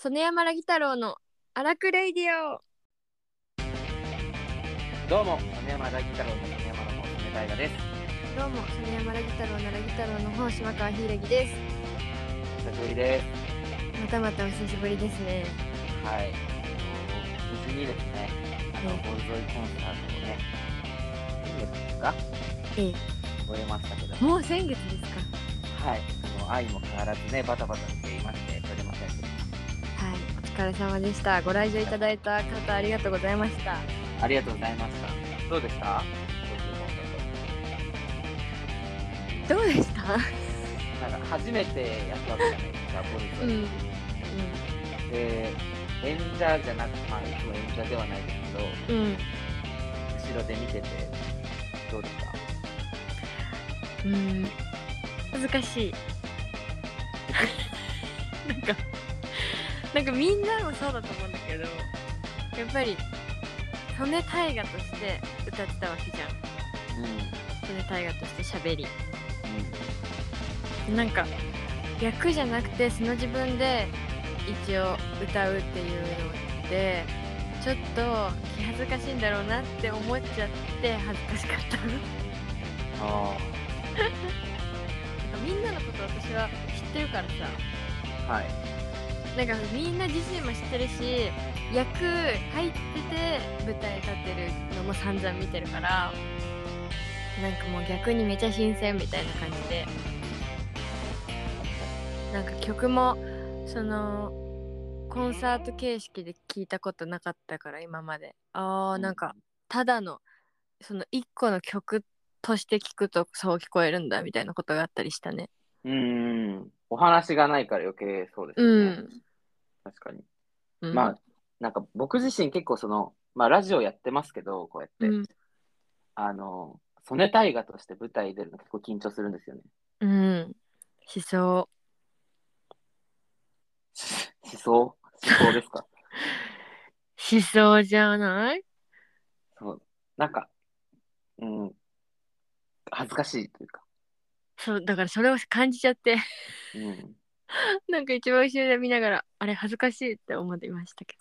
曽根山ラギ太郎の荒くレイディオどうも、米山ラギ太郎の米山の方、米大河です。どうも曽根山ラギ太郎のラギ太郎の方島川ひいらぎです久しぶりです。またまたお久しぶりですねはい。無事にですね、あの、うんボルゾイコンサートをね、先月ですか？え終えましたけどえ、もう先月ですかはい。あの、愛も変わらずね、バタバタして、疲れ様でしたご来場いただいた方ありがとうございましたた。ありがとうございました。どうでした？どうでした？ト。なんか、初めてやったわけじゃないですか、ボルゾイ。うんで、演者じゃなくまあ、いつも演者ではないですけど、うん後ろで見てて、どうですかうん難しい なんかなんかみんなもそうだと思うんだけどやっぱり曽根大河として歌ってたわけじゃん。うん。曽根大河として喋り。うん。なんか役じゃなくて素の自分で一応歌うっていうのってちょっと気恥ずかしいんだろうなって思っちゃって恥ずかしかったあ みんなのこと私は知ってるからさ。あ、はい。なんかみんな自身も知ってるし役入ってて舞台立ってるのも散々見てるからなんかもう逆にめちゃ新鮮みたいな感じで。なんか曲もそのコンサート形式で聞いたことなかったから今まで。あーなんかただのその一個の曲として聞くとそう聞こえるんだみたいなことがあったりしたね。うーん。お話がないから余計そうですね。ん、確かに。うん、まあ、なんか僕自身結構その、まあラジオやってますけど、こうやって、うんあの、曽根大河として舞台に出るの結構緊張するんですよね。うんしそうししそう？しそうですか？しそうじゃない？そう。なんか、うん。恥ずかしいというか。そうだからそれを感じちゃってうん。なんか一番後ろで見ながらあれ恥ずかしいって思っていましたけ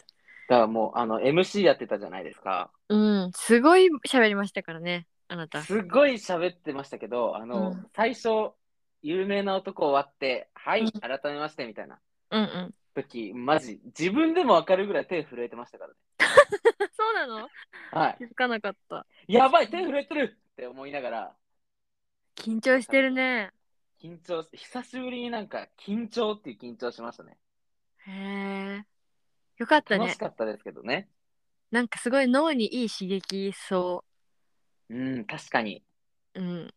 だからもう、あの、MC やってたじゃないですか。どうん。すごい喋りましたからねあなた。すごい喋ってましたけど、あの、うん。最初、有名な男終わって、はい、うん。改めましてみたいなうんうん。時、マジ、自分でもわかるぐらい手震えてましたからね。そうなの？はい。気づかなかった。やばい、手震えてるって思いながら、緊張してるね緊張し、久しぶりになんか、緊張っていう緊張しましたね。へえよかったね楽しかったですけどね。なんかすごい脳にいい刺激そうん、確かに。ううん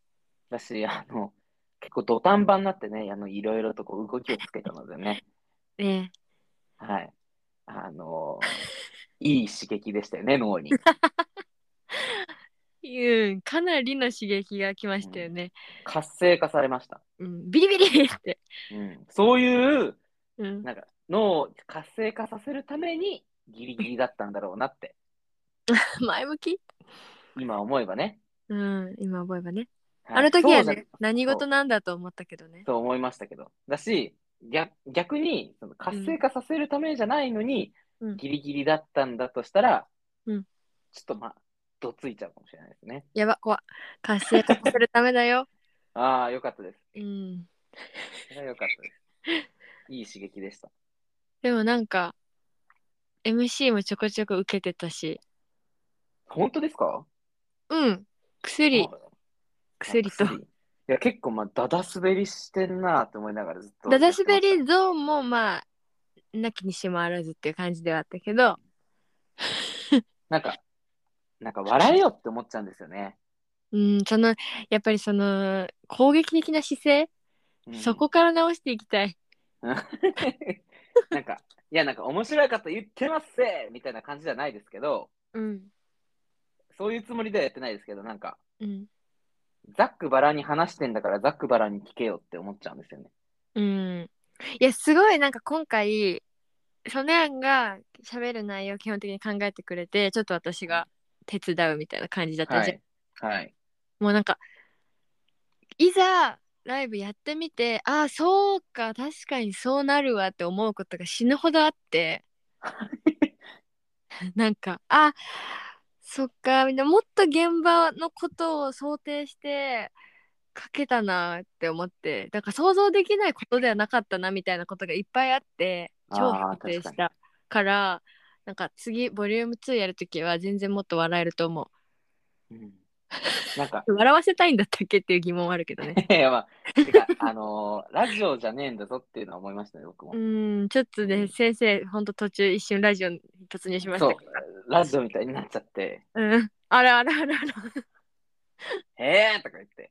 だし、あの、結構土壇場になってね、あの、いろいろとこう動きをつけたのでね。ね はい。あのいい刺激でしたよね、脳に。うんかなりの刺激が来ましたよね、活性化されました。うん、ビリビリって、うん、そういう、うん、なんか、脳を活性化させるために、ギリギリだったんだろうなって、前向き？今思えばね。うん。今思えばね。はい。あの時はね何事なんだと思ったけどね。そう。思いましたけど。だし、逆逆に、その活性化させるためじゃないのに、うん。ギリギリだったんだとしたら、うん。ちょっとまあ、どついちゃうかもしれないですね。やば怖っ。活性化させるためだよ。ああ、よかったです。うん。それはよかったです。いい刺激でした。でもなんか MC もちょこちょこ受けてたし。本当ですか？うん。薬。あ薬と。薬。いや、結構、まあ、だだ滑りしてんなって思いながらずっと。ダダ滑りゾーンもまあなきにしもあらずっていう感じではあったけど。なんか、なんか笑えよって思っちゃうんですよね。うんそのやっぱりその攻撃的な姿勢、うん。そこから直していきたい。なんか、いや、なんか面白いこと言ってますせみたいな感じじゃないですけど、うん。そういうつもりではやってないですけど、なんか、うん。ざっくばらんに話してんだからざっくばらんに聞けよって思っちゃうんですよね。うん。いやすごいなんか今回ソネアンが喋る内容を基本的に考えてくれてちょっと私が手伝うみたいな感じだったじゃん、はい。はい。もうなんかいざライブやってみてああそうか確かにそうなるわって思うことが死ぬほどあって なんかあそっかみんなもっと現場のことを想定して書けたなって思ってだから想像できないことではなかったなみたいなことがいっぱいあって超反省したからなんか次ボリューム2やるときは全然もっと笑えると思う。ん。なんか、う 笑わせたいんだったっけっていう疑問はあるけどね。いやまあ、てか、あのーラジオじゃねえんだぞっていうのは思いましたね、僕も。う。ーんちょっとね先生ほんと途中一瞬ラジオに突入しましそうたラジオみたいになっちゃって、うん。あらあらあらあら。へーとか言って。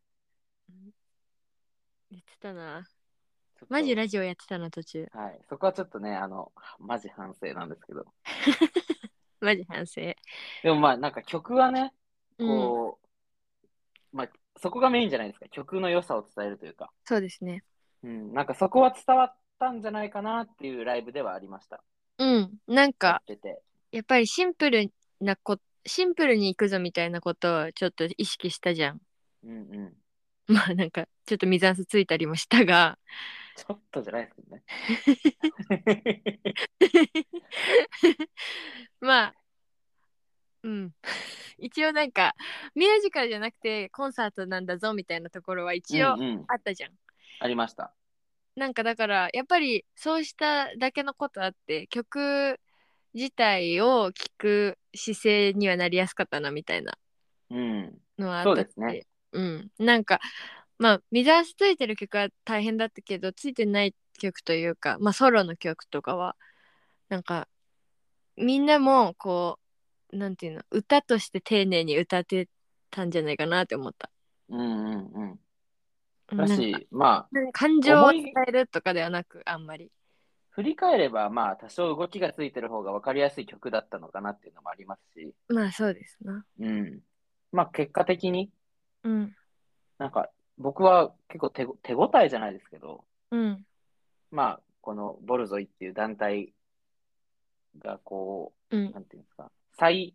言ってたなマジラジオやってたな途中はい、そこはちょっとね、あの、マジ反省なんですけど。マジ反省でもまあ、なんか曲はね、うんこう、まあ、そこがメインじゃないですか。曲の良さを伝えるというか。そうですねうん、なんかそこは伝わったんじゃないかなっていうライブではありました。うんなんやかってて。やっぱりシンプルなこシンプルに行くぞみたいなことをちょっと意識したじゃんうんうん。まあなんかちょっと水圧ついたりもしたがちょっとじゃないですけどね。まあうん一応なんかミュージカルじゃなくてコンサートなんだぞみたいなところは一応うんうん、あったじゃん、ありました。なんかだからやっぱりそうしただけのことあって曲自体を聴く姿勢にはなりやすかったなみたいなうん。のはあったそうですねうんなんかまあ水足ついてる曲は大変だったけどついてない曲というかまあソロの曲とかはなんかみんなもこうなんていうの歌として丁寧に歌ってたんじゃないかなって思った。うんうんうん。だし、まあ、感情を伝えるとかではなくあんまり。振り返れば、まあ、多少動きがついてる方が分かりやすい曲だったのかなっていうのもありますし、まあそうですな。うん。まあ、結果的に、うんなんか、僕は結構手ご手応えじゃないですけど、うんまあ、このボルゾイっていう団体が、こうんう、なんていうんですか、再、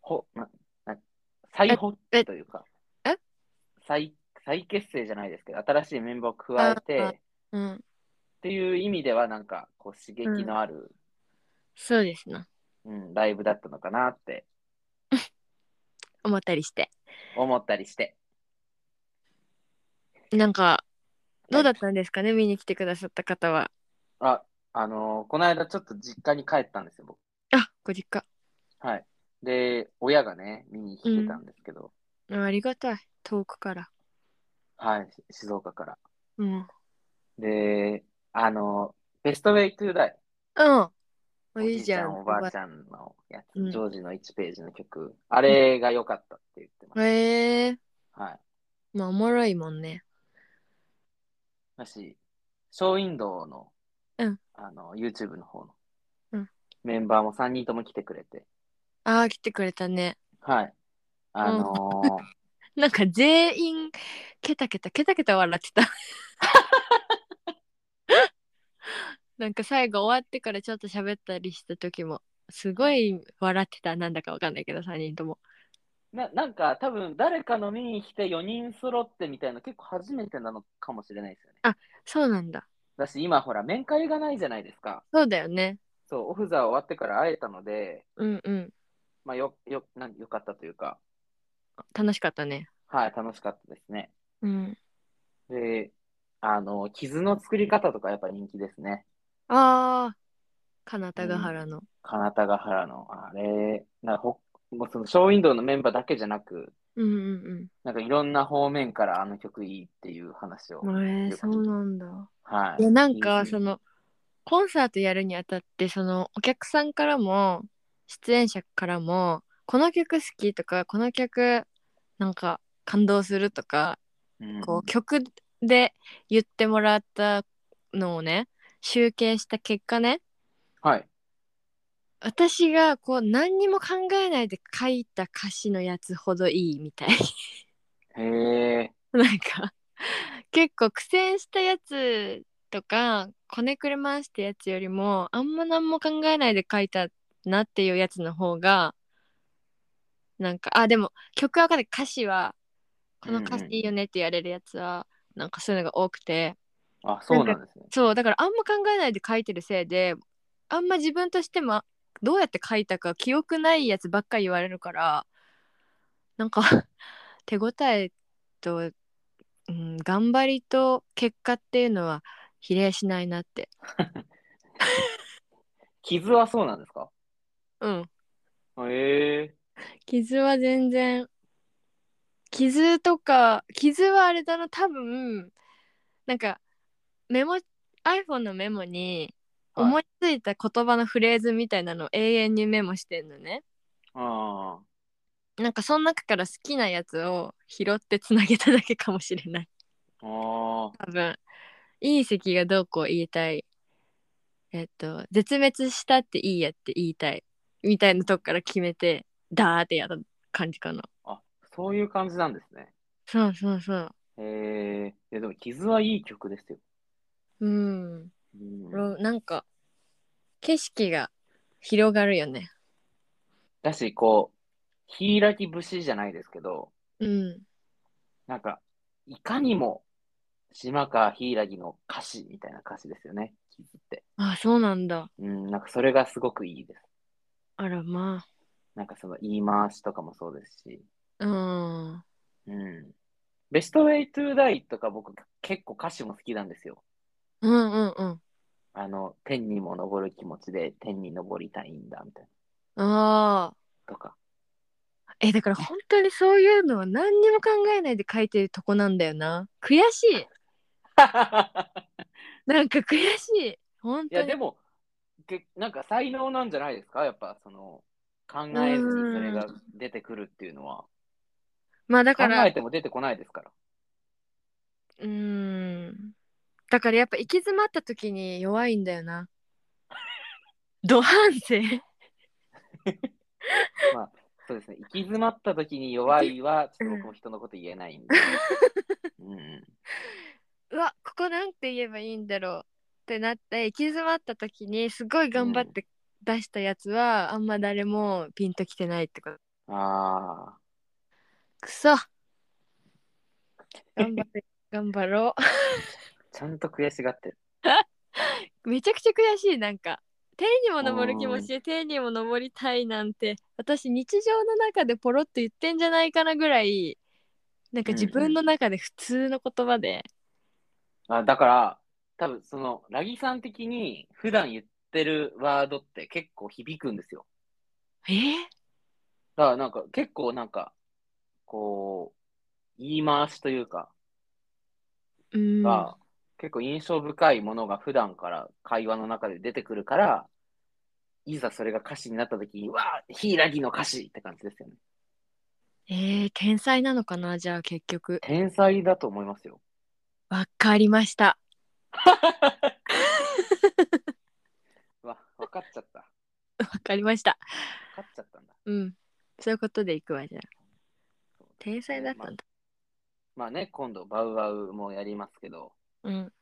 ほ、な、な、再発えというか、え再、再結成じゃないですけど、新しいメンバーを加えて、うんていう意味では、なんか、こう、刺激のある、そうですな。うん、ライブだったのかなって 思ったりして。思ったりして。なんかどうだったんですかね、見に来てくださった方は。あ、あのーこの間ちょっと実家に帰ったんですよ、僕。あご実家。はい。で、親がね、見に来てたんですけど、あありがたい。遠くから。はい、し静岡から。うん。で、あのーベストウェイトゥーダイ。うん。おいいじゃん。じいちゃん、おばあちゃんのやつ、うんジョージの1ページの曲。あれが良かったって言ってます。へえはい。まあおもろいもんね。だし、ショーウィンドウの、うんあの、YouTube の方の、うんメンバーも3人とも来てくれて、ああ来てくれたね。はい。あのー なんか全員ケタケタケタケタ笑ってた。なんか最後終わってからちょっと喋ったりした時もすごい笑ってたなんだかわかんないけど3人とも。ななんか多分誰かの見に来て4人揃ってみたいな結構初めてなのかもしれないですよね。そうなんだ。だし今ほら面会がないじゃないですか。そうだよね。そう、オフザー終わってから会えたので、うんうん。まあよ、よ、なんよかったというか、楽しかったね。はい、楽しかったですね。うん。で、あの、傷の作り方とかやっぱ人気ですね。ああ金田ヶ原の。金田ヶ原の、あれ、なんかほもうそのショーウィンドウのメンバーだけじゃなく、うんうんなんかいろんな方面からあの曲いいっていう話を。うん。えー、そうなんだ。はい。いやなんかそのコンサートやるにあたってそのお客さんからも出演者からもこの曲好きとかこの曲なんか感動するとかうんこう曲で言ってもらったのをね集計した結果ねはい。私がこう何にも考えないで書いた歌詞のやつほどいいみたいへえ。なんか結構苦戦したやつとかこねくれ回したやつよりもあんま何も考えないで書いたなっていうやつの方がなんかあでも曲は分かんない歌詞はこの歌詞いいよねって言われるやつは、なんかそういうのが多くてあ、そうなんですね。そうだからあんま考えないで書いてるせいであんま自分としてもどうやって書いたか記憶ないやつばっかり言われるからなんか 手応えと、うん、頑張りと結果っていうのは比例しないなって。傷はそうなんですか？うん。へえ。傷は全然傷とか傷はあれだな多分なんかメモ iPhone のメモにはい思いついた言葉のフレーズみたいなのを永遠にメモしてんのねあなんかその中から好きなやつを拾ってつなげただけかもしれないあ。ああ。多分隕石がどうこう言いたいえっと絶滅したっていいやって言いたいみたいなとこから決めてダーってやった感じかなあ、そういう感じなんですね。そうそうそうへえ。いや、でも、傷はいい曲ですよ。うんうん、ろなんか景色が広がるよねだし、こう、柊節じゃないですけど、うんなんか、いかにも島川柊の歌詞みたいな歌詞ですよね、傷って。あそうなんだうん、なんかそれがすごくいいです。あらまなんかその言い回しとかもそうですし。あうんうん。ベストウェイトゥーダイとか僕結構歌詞も好きなんですよ。うんうんうんあの、天にも昇る気持ちで天に昇りたいんだみたいああな。とか。えだから本当にそういうのは何にも考えないで書いてるとこなんだよな。悔しい。なんか悔しい。本いや、当にでも、けなんか才能なんじゃないですか？やっぱその、考えずにそれが出てくるっていうのは。まあだ考から。えても出てこないですから。うーんだからやっぱ行き詰まった時に弱いんだよな。土反省まあ、そうですね。行き詰まった時に弱いは、ちょっと僕も人のこと言えないんで。うん。うわここなんて言えばいいんだろうってなって行き詰まった時にすごい頑張って出したやつは、あんま誰もピンときてないってこと。あくそ。頑張ろあ、ちゃんと悔しがってる。う めちゃくちゃ悔しいなんか。天にも昇る気持ちで天にも昇りたいなんて私日常の中でポロッと言ってんじゃないかなぐらいなんか自分の中で普通の言葉で、あだから、多分その、ラギさん的に普段言ってるワードって結構響くんですよ。え？ーだからなんか結構なんか、こう、言い回しというか、うん。が、結構印象深いものが普段から会話の中で出てくるから、いざそれが歌詞になった時に、うわあ、柊の歌詞って感じですよね。えー、天才なのかなじゃあ結局天才だと思いますよ。わかりましたう わ、分かっちゃった。わかりました分かっちゃったんだ。うんそういうことでいくわじゃあ天才だったんだ、まあね、今度バウアウもやりますけど、うん。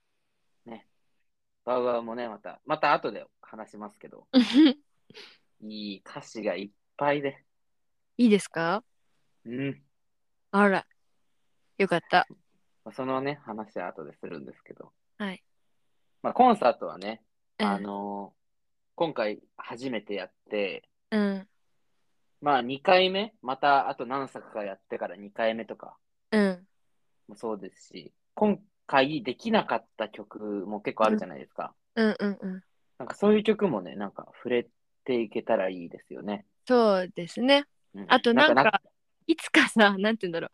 バウアウもね、また、また後で話しますけど、いい歌詞がいっぱいで。いいですか？うん。あら。よかった。まあそのね、話は後でするんですけど。はい。まあ、コンサートはね、うん。あのー今回初めてやって、うん。まあ2回目、またあと何作かやってから2回目とかうん。もそうですし、今回できなかった曲も結構あるじゃないですか。うんうんうんなんかそういう曲もね、なんか触れていけたらいいですよね。そうですねうんあとなんかいつかさなんて言うんだろう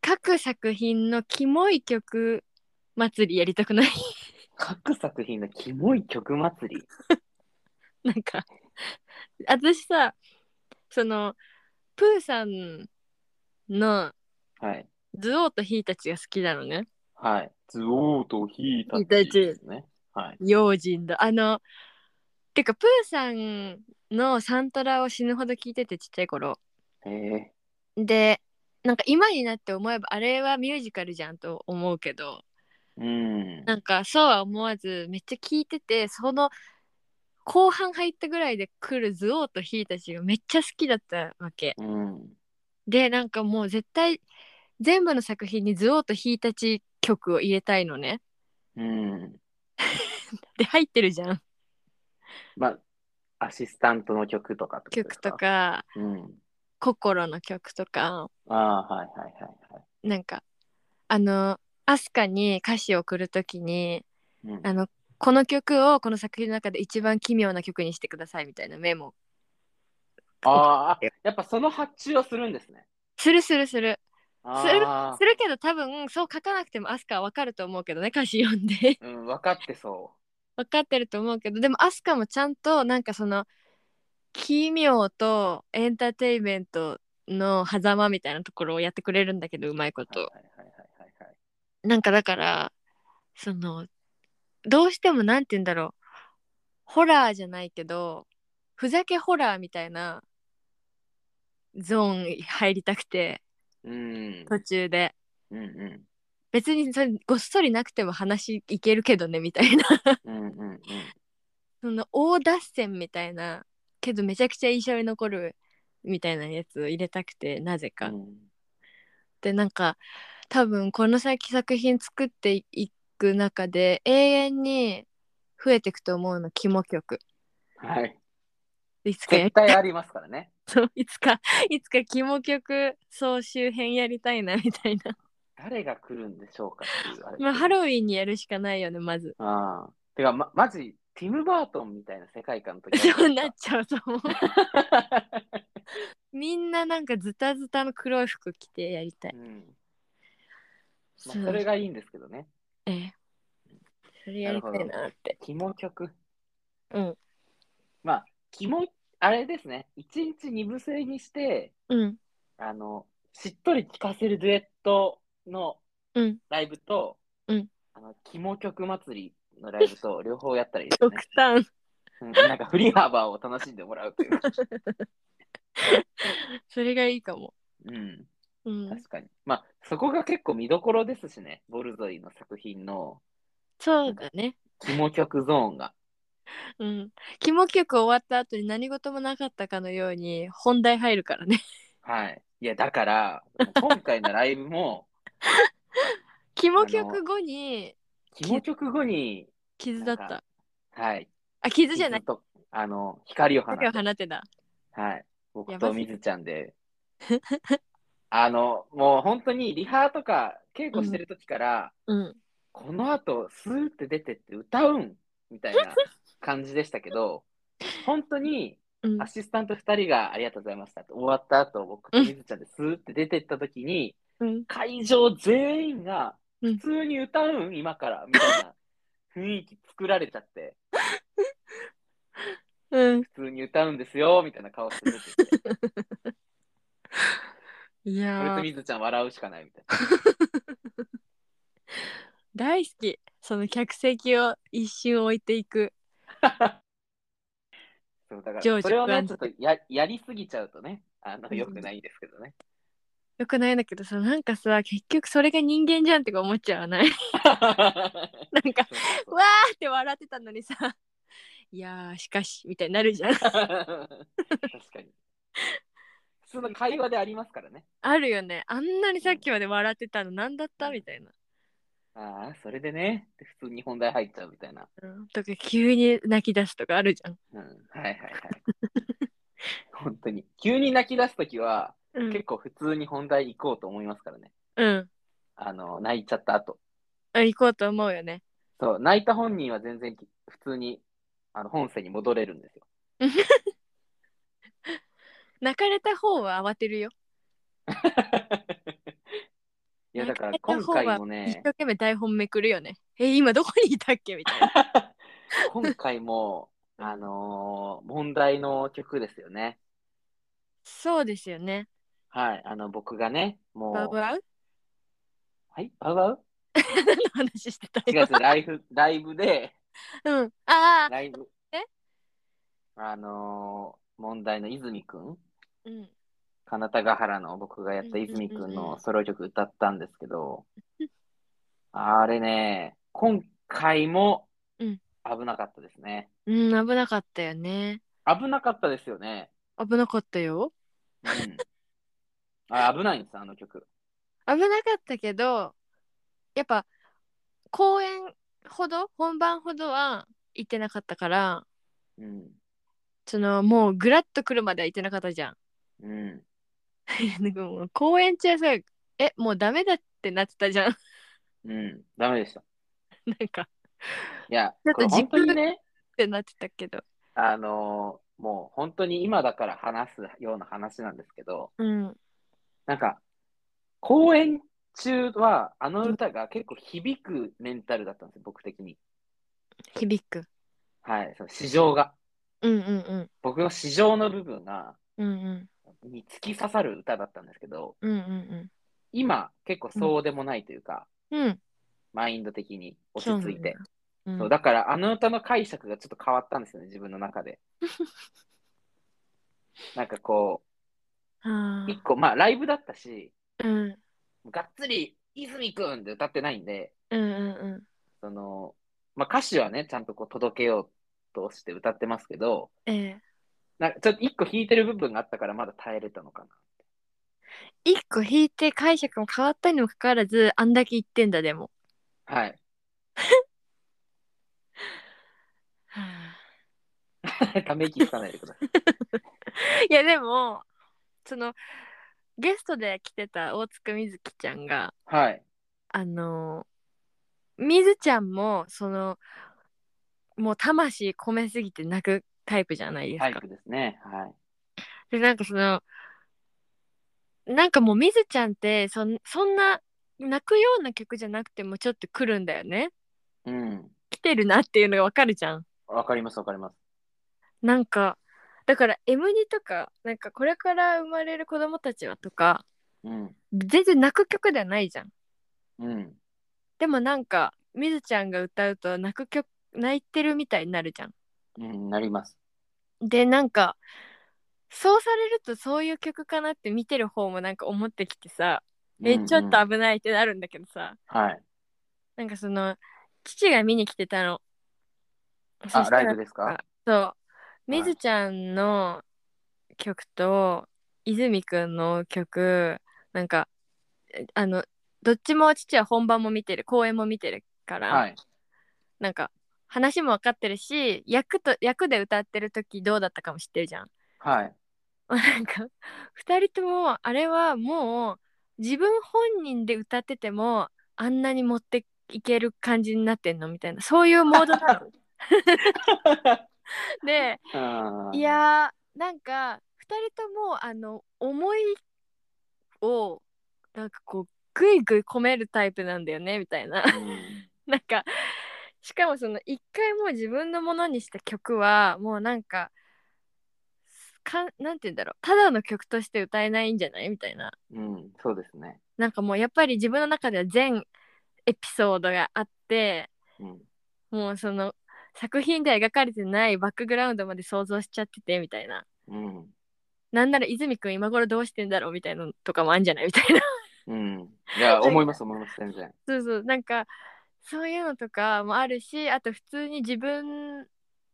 各作品のキモい曲祭りやりたくない？各作品のキモい曲祭り？なんか私さそのプーさんのはい。ズオーとヒーたちが好きなのねはい。ズオーとヒータヒータチですね。はい。用心だあのてかプーさんのサントラを死ぬほど聞いててちっちゃい頃へえ。でなんか今になって思えばあれはミュージカルじゃんと思うけどうん。なんかそうは思わずめっちゃ聞いててその後半入ったぐらいで来るズオーとヒーたちがめっちゃ好きだったわけうん。でなんかもう絶対全部の作品にズオーとヒータチ曲を入れたいのね。うん。で入ってるじゃんまあ、アシスタントの曲とか曲と。かうん。心の曲とかああ、はいはいはいはい。なんかあのアスカに歌詞を送るときにうんあのこの曲をこの作品の中で一番奇妙な曲にしてくださいみたいなメモああ、やっぱその発注をするんですね。するするするあするけど多分そう書かなくてもアスカは分かると思うけどね歌詞読んであ、うん、分かってそ分かってると思うけどでもアスカもちゃんとなんかその奇妙とエンターテインメントの狭間みたいなところをやってくれるんだけどうまいこう。と。なんかだからそのどうしてもなんて言うんだろうホラーじゃないけどふざけホラーみたいなゾーンに入りたくてうん。途中でうんうん。別にそれごっそりなくても話いけるけどねみたいなうんうんうん。その大脱線みたいなけどめちゃくちゃ印象に残るみたいなやつを入れたくてなぜか。うんでなんか多分この先作品作っていく中で永遠に増えていくと思うの肝曲。はい。いつか絶対ありますからね。そういつかいつか肝曲総集編やりたいなみたいな。誰が来るんでしょうかっていうあれ。まあハロウィンにやるしかないよねまず。ああ。てか、ま、まじ、ティム・バートンみたいな世界観の時そうなっちゃうと思う。みんななんかズタズタの黒い服着てやりたい。うんまあ、それがいいんですけどね。ええ。それやりたいなって。肝曲。うん。まあ、肝、あれですね。一日二部制にして、うん。あの、しっとり聴かせるデュエットのうん。ライブと、うんあの、肝曲祭りのライブと両方やったらいいですね極。端。うんなんか振り幅を楽しんでもらうという。それがいいかも。うん、うん。確かに。まあ、そこが結構見どころですしね。ボルゾイの作品のそうだね。肝曲ゾーンが。うん。肝曲終わった後に何事もなかったかのように本題入るからね。はい。いや、だから、今回のライブも、肝曲後に肝曲後に、傷だった。はい。あ、傷じゃない。あの、光を放て、放ってた。はい。僕とみずちゃんで、あの、もう本当にリハとか稽古してる時から、うん。この後、スーって出てって歌うんみたいな感じでしたけど、本当にうんア。シスタント2人がありがとうございましたって終わった後、僕とみずちゃんでスーって出てった時に、うん。会場全員がうん普通に歌うん今からみたいな雰囲気作られちゃって、うん。普通に歌うんですよみたいな顔して出てて、俺 いやー、とみずちゃん笑うしかないみたい 大好き。その客席を一瞬置いていく。な。そうだから、それをね、ちょっとややりすぎちゃうとね、あの、うんよくないんですけどね。よくないんだけどさ、なんかさ、結局それが人間じゃんってか思っちゃわない？なんか、そうわーって笑ってたのにさ、いやー、しかし、みたいになるじゃん。確かに。普通の会話でありますからね。あるよね。あんなにさっきまで笑ってたの何だった？みたいな。ああ、それでね、普通に本題入っちゃうみたいな。うん、とか急に泣き出すとかあるじゃん。うん、はいはいはい。本当に。急に泣き出すときは、うん結構普通に本題行こうと思いますからね。うん。あの、泣いちゃった後。あ行こうと思うよね。そう、泣いた本人は全然普通にあの本線に戻れるんですよ。泣かれた方は慌てるよ。いや、だから今回も一ね生、懸命台本めくるよね。え、今どこにいたっけ？みたいな。今回も、あのー問題の曲ですよね。そうですよね。はい、あの、僕がね、もう、バウバウ？はい、バウバウ？何の話してた今違う違う、ライブ、ライブで、うん。ああ。ライブ、え？あのー問題の泉くん、うん。金田ヶ原の僕がやったうんうんうんうん泉くんのソロ曲歌ったんですけど、あれね、今回もうん危なかったですね。うん、危なかったよね。危なかったですよね。危なかったよ。うん。あ危ないんです、あの曲。危なかったけどやっぱ公演ほど本番ほどは行ってなかったからうん。そのもうグラッと来るまでは行ってなかったじゃん。うん。なんかもう公演中はさえもうダメだってなってたじゃん。うん。ダメでした。なんかいや、ちょっとこれ本当にね、ってなってたけど。あのーもう本当に今だから話すような話なんですけど、うん。なんか、公演中は、あの歌が結構響くメンタルだったんですよ、僕的に。響く。はい、その市場が。うんうんうん。僕の市場の部分が、うんうん。に突き刺さる歌だったんですけど、うんうん今、結構そうでもないというか、うん。うん。マインド的に落ち着いて。うん。そうだから、あの歌の解釈がちょっと変わったんですよね、自分の中で。なんかこあう、一個、まあ、ライブだったし、ーうん。がっつり、泉くんって歌ってないんで、うんうんうん。その、まあ、歌詞はね、ちゃんとこう届けようとして歌ってますけど、ええなんかちょっと一個弾いてる部分があったからまだ耐えれたのかな。一個弾いて解釈も変わったにもかかわらずあんだけ言ってんだでも。はい。ため息つかないでください。いやでもそのゲストで来てた大塚みずきちゃんがはい。あのみずちゃんもそのもう魂込めすぎて泣くタイプじゃないですか。タイプですね。はい。でなんかそのなんかもうみずちゃんってそんそんな泣くような曲じゃなくてもちょっと来るんだよね。うん。来てるなっていうのがわかるじゃん。わかります、わかります。なんかだから M ニとかなんかこれから生まれる子供たちはとかうん。全然泣く曲ではないじゃん。うん。でもなんかみずちゃんが歌うと泣く曲泣いてるみたいになるじゃん。うん、なります。でなんかそうされるとそういう曲かなって見てる方もなんか思ってきてさえうんうんちょっと危ないってなるんだけどさはい。なんかその父が見に来てたの。そあ、ライブですか？そうみずちゃんの曲と泉くんの曲なんかえあのどっちも父は本番も見てる公演も見てるから、はい。なんか話も分かってるし役と役で歌ってる時どうだったかも知ってるじゃん。はい。なんか2人ともあれはもう自分本人で歌っててもあんなに持っていける感じになってんのみたいなそういうモードなの。でうんいやーなんか2人ともあの思いをなんかこうグイグイ込めるタイプなんだよねみたいな。うん なんかしかもその一回もう自分のものにした曲はもうなんかかなんて言うんだろうただの曲として歌えないんじゃない？みたいなうん、そうですね。なんかもうやっぱり自分の中では全エピソードがあってうん。もうその作品では描かれてないバックグラウンドまで想像しちゃっててみたいなうん。なんなら泉くん今頃どうしてんだろう？みたいなのとかもあんじゃない？みたいなうん。いや、思います、思います、全然。そうそうなんかそういうのとかもあるしあと普通に自分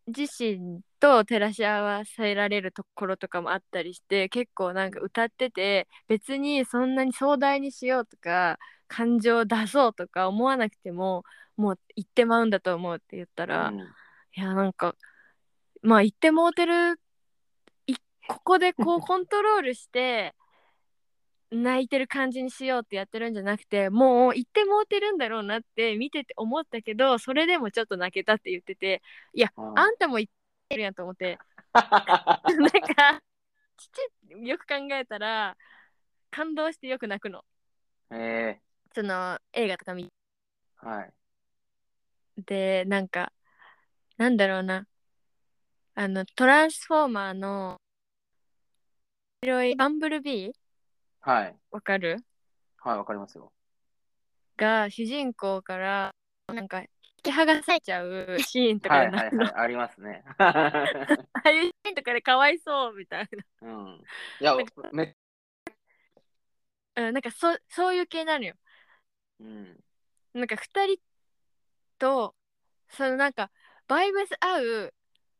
自身と照らし合わせられるところとかもあったりして結構なんか歌ってて別にそんなに壮大にしようとか感情を出そうとか思わなくてももう言ってまうんだと思うって言ったら、いうん。やなんかまあ言ってもうてるいここでこうコントロールして泣いてる感じにしようってやってるんじゃなくてもう言ってもうてるんだろうなって見てて思ったけどそれでもちょっと泣けたって言ってていやうん。あんたも言ってるやんと思って。なんか父よく考えたら感動してよく泣くの。え。その映画とか見ー、はい。てなんかなんだろうな。あのトランスフォーマーの白いバンブルビーはい。わかる？はい、わかりますよ。が主人公からなんか引き剥がされちゃうシーンとかはい、はい、ありますね。ああいうシーンとかでかわいそうみたいうん。いや、め、な、うん、なんかそそういう系なのようん。なんか2人とそのなんかバイブス合う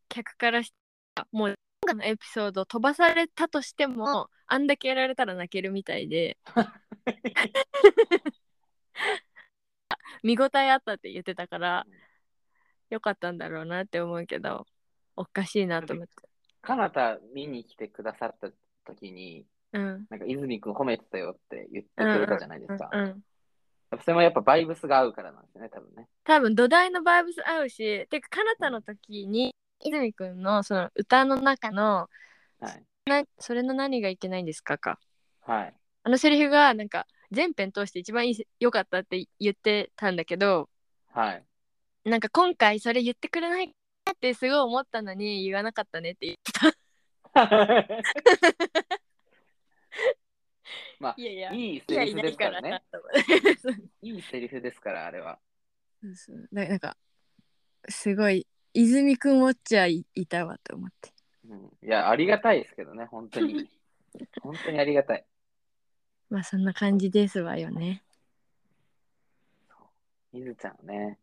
客からしたらもうのエピソードを飛ばされたとしてもあんだけやられたら泣けるみたいで。見応えあったって言ってたからよかったんだろうなって思うけどおかしいなと思って。かなた見に来てくださった時に、うん。なんか泉くん褒めてたよって言ってくれたじゃないですか。うんうんやっぱそれもやっぱバイブスが合うからなんですよね、多分ね。多分土台のバイブス合うしてかかなたの時に泉くんのその歌の中のはい。なそれの何がいけないんですかかはい。あのセリフがなんか全編通して一番いい良かったって言ってたんだけどはい。なんか今回それ言ってくれないかってすごい思ったのに言わなかったねって言ってたまあ、いやいやいいいやセリフですからねな。と思って そういいセリフですから、あれは。そうそうななんかすごい泉くんウォッチャーいいたわと思って。うん、いや、ありがたいですけどね、本当に。本当にありがたい。まあそんな感じですわよね。みずちゃんはね。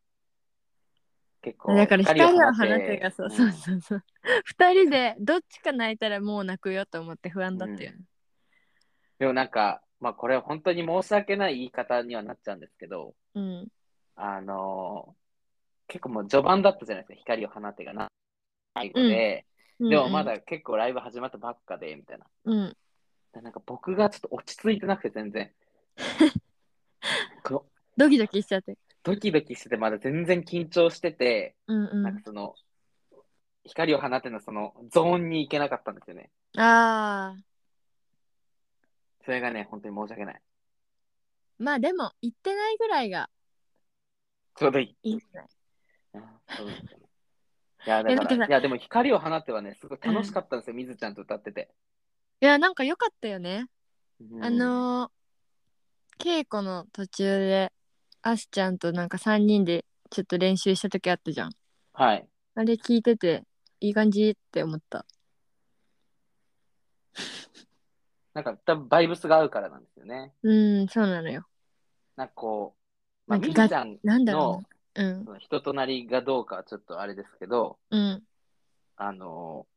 結構、だから光を放ててがそううん。そうそうそう。二人でどっちか泣いたらもう泣くよと思って不安だったよね。でもなんか、まあこれは本当に申し訳ない言い方にはなっちゃうんですけど、うん。あのー結構もう序盤だったじゃないですか、光を放てがな。最後で、でもまだ結構ライブ始まったばっかで、みたいな。うんなんか僕がちょっと落ち着いてなくて全然。ドキドキしちゃってドキドキしてて、まだ全然緊張してて、うんうなんかその、光を放てのそのゾーンに行けなかったんですよね。んああそれがね、本当に申し訳ない。まあでも言ってないぐらいがちょうどいい。いいんじゃない？あそうですいや、だから、いやでも光を放ってはね、すごい楽しかったんですよ、みずちゃんと歌ってて。いやなんか良かったよね。うん。あのー稽古の途中でアスちゃんとなんか3人でちょっと練習した時あったじゃん。はい。あれ聞いてていい感じって思った。なんか、多分バイブスが合うからなんですよね。うんそうなのよ。なんかこう、まあ、なんかみずちゃんなんだろのうん人となりがどうかはちょっとあれですけど、うんあのー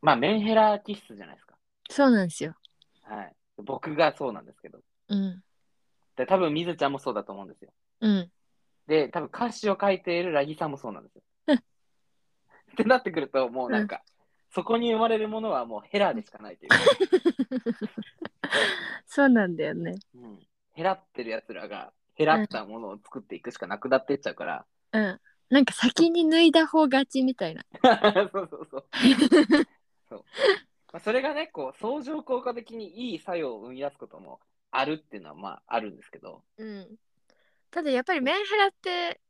まあ、メンヘラ気質じゃないですか。そうなんですよはい。僕がそうなんですけど。うんで、多分みずちゃんもそうだと思うんですよ。うんで、多分歌詞を書いているラギさんもそうなんですよ。うん ってなってくると、もうなんか、そこに生まれるものはもうヘラでしかないというか、そうなんだよねうん、ヘラってる奴らが、ヘラったものを作っていくしかなくなっていっちゃうから、うん。なんか先に脱いだ方がちみたいな。そうそうそう。そう。まあ、それがね、こう、相乗効果的にいい作用を生み出すこともあるっていうのは、まあ、あるんですけど、うん。ただやっぱりメンヘラって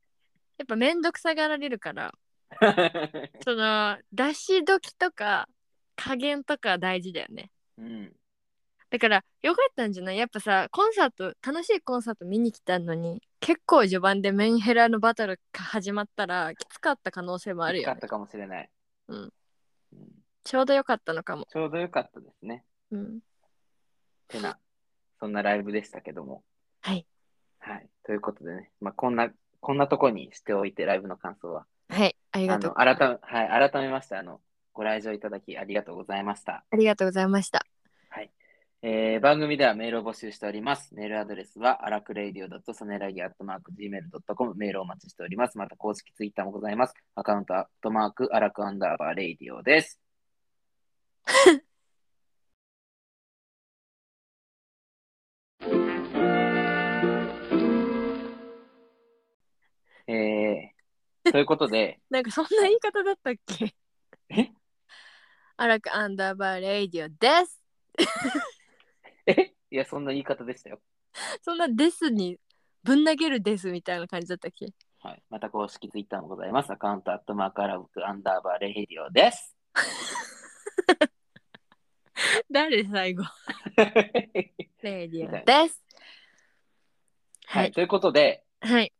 やっぱめんどくさがられるから その出し時とか加減とか大事だよね。うん。だからよかったんじゃない？やっぱさコンサート楽しいコンサート見に来たのに結構序盤でメンヘラのバトルが始まったらきつかった可能性もあるよ、ねよかった、かもしれない。うんうんちょうどよかったのかもちょうどよかったですね。うんてな、そんなライブでしたけども。はい。はい。ということでね、まあ、こんな、こんなとこにしておいて、ライブの感想は。はいありがとうの、改め、はい、改めまして、あの、ご来場いただきありがとうございました。ありがとうございましたはい。えー番組ではメールを募集しております。メールアドレスは、アラクレイディオソネラギアットマーク Gmail.com メールをお待ちしております。また公式ツイッターもございます。アカウントアットマークアラクアンダーバーレイディオです。えー、ということで、なんかそんな言い方だったっけ？え？アラクアンダーバーレイディオですえ？いや、そんな言い方でしたよ。そんなですにぶん投げるですみたいな感じだったっけ？はい。また公式ツイッターもございます。アカウントアットマークアラクアンダーバーレイディオです。誰最後？レイディオですは、はいいということで、はい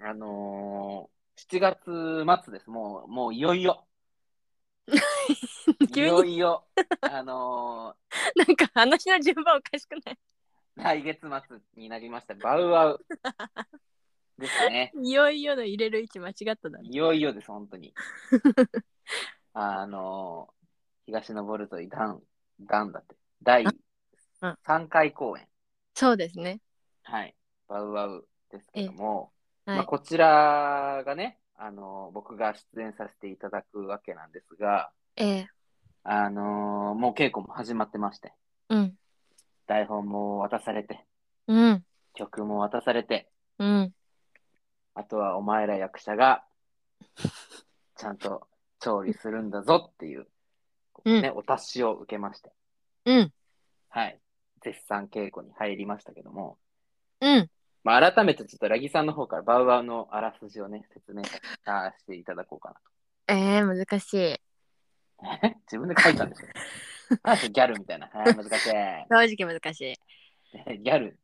あのー、7月末です。もう、もういよいよ。い急よにいよ、あのなんか話の順番おかしくない？ー、来月末になりました。バウアウ ですね。いよいよの入れる位置間違っただねいよいよです、本当に。あのー、東のボルトイダン弾だって。第うん3回公演。そうですね。はい。バウワウですけども、はい。まあ、こちらがね、あの、僕が出演させていただくわけなんですが、ええあのもう稽古も始まってまして、うん。台本も渡されて、うん。曲も渡されて、うん。あとはお前ら役者が、ちゃんと調理するんだぞっていう、うんね、お達しを受けまして、うん。はい。絶賛稽古に入りましたけども、うん。まあ、改めてちょっとラギさんの方からバウアウのあらすじをね、説明させていただこうかええ難しい。自分で書いたんですよ。なんでギャルみたいな。はい、難しい。正直難しい。ギャル。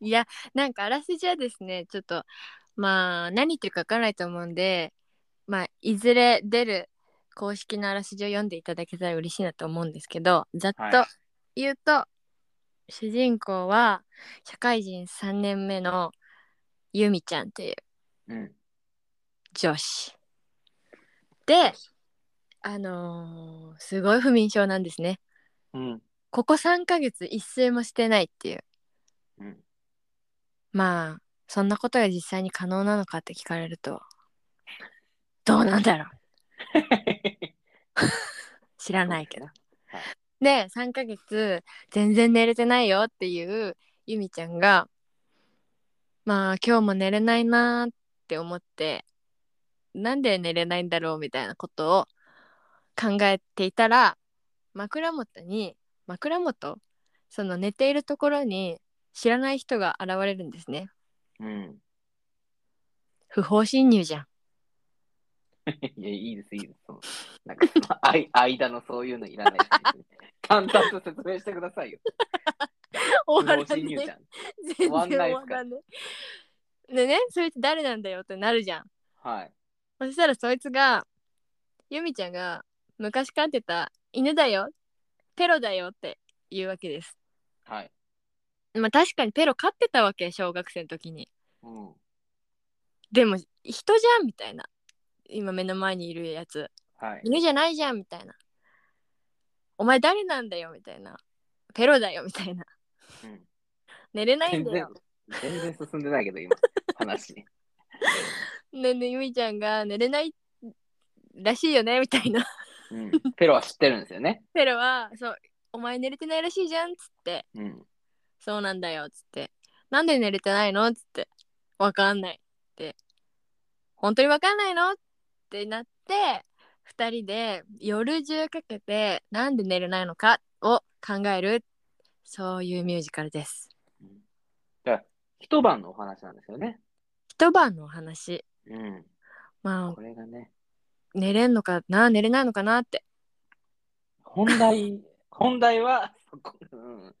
いや、なんかあらすじはですね、ちょっと、まあ、何言ってるかわからないと思うんで、まあ、いずれ出る公式のあらすじを読んでいただけたら嬉しいなと思うんですけど、ざっとはい言うと、主人公は社会人3年目のゆみちゃんといううん。女子。で、あのーすごい不眠症なんですね。うん。ここ3ヶ月一睡もしてないっていう。うん。まあ、そんなことが実際に可能なのかって聞かれると、どうなんだろう。知らないけど。で、3ヶ月全然寝れてないよっていうゆみちゃんが、まあ今日も寝れないなーって思って、なんで寝れないんだろうみたいなことを考えていたら、枕元に、枕元？その寝ているところに知らない人が現れるんですね。うん。不法侵入じゃん。いや、いいです、いいです。なんかあい間のそういうのいらないです。簡単と説明してくださいよ。終わら不法侵入ねじゃん。全然終わんないでねそいつ誰なんだよってなるじゃんはい。そしたらそいつがゆみちゃんが昔飼ってた犬だよペロだよって言うわけです。はい。まあ確かにペロ飼ってたわけ小学生の時に。うん。でも人じゃんみたいな。今目の前にいるやつ。はい。犬じゃないじゃんみたいな。お前誰なんだよみたいな。ペロだよみたいな。うん、寝れない全然んだよ、全然進んでないけど、今、話。ねねゆみちゃんが寝れないらしいよねみたいなうん。ペロは知ってるんですよね。ペロはそうお前寝れてないらしいじゃんっつってうん。そうなんだよっつってなんで寝れてないのっつってわかんないって本当にわかんないのってなって2人で夜中かけてなんで寝れないのかを考えるそういうミュージカルです一晩のお話なんですよね。一晩のお話うん。まあこれがね、寝れんのかな寝れないのかなって本題、本題は、うん。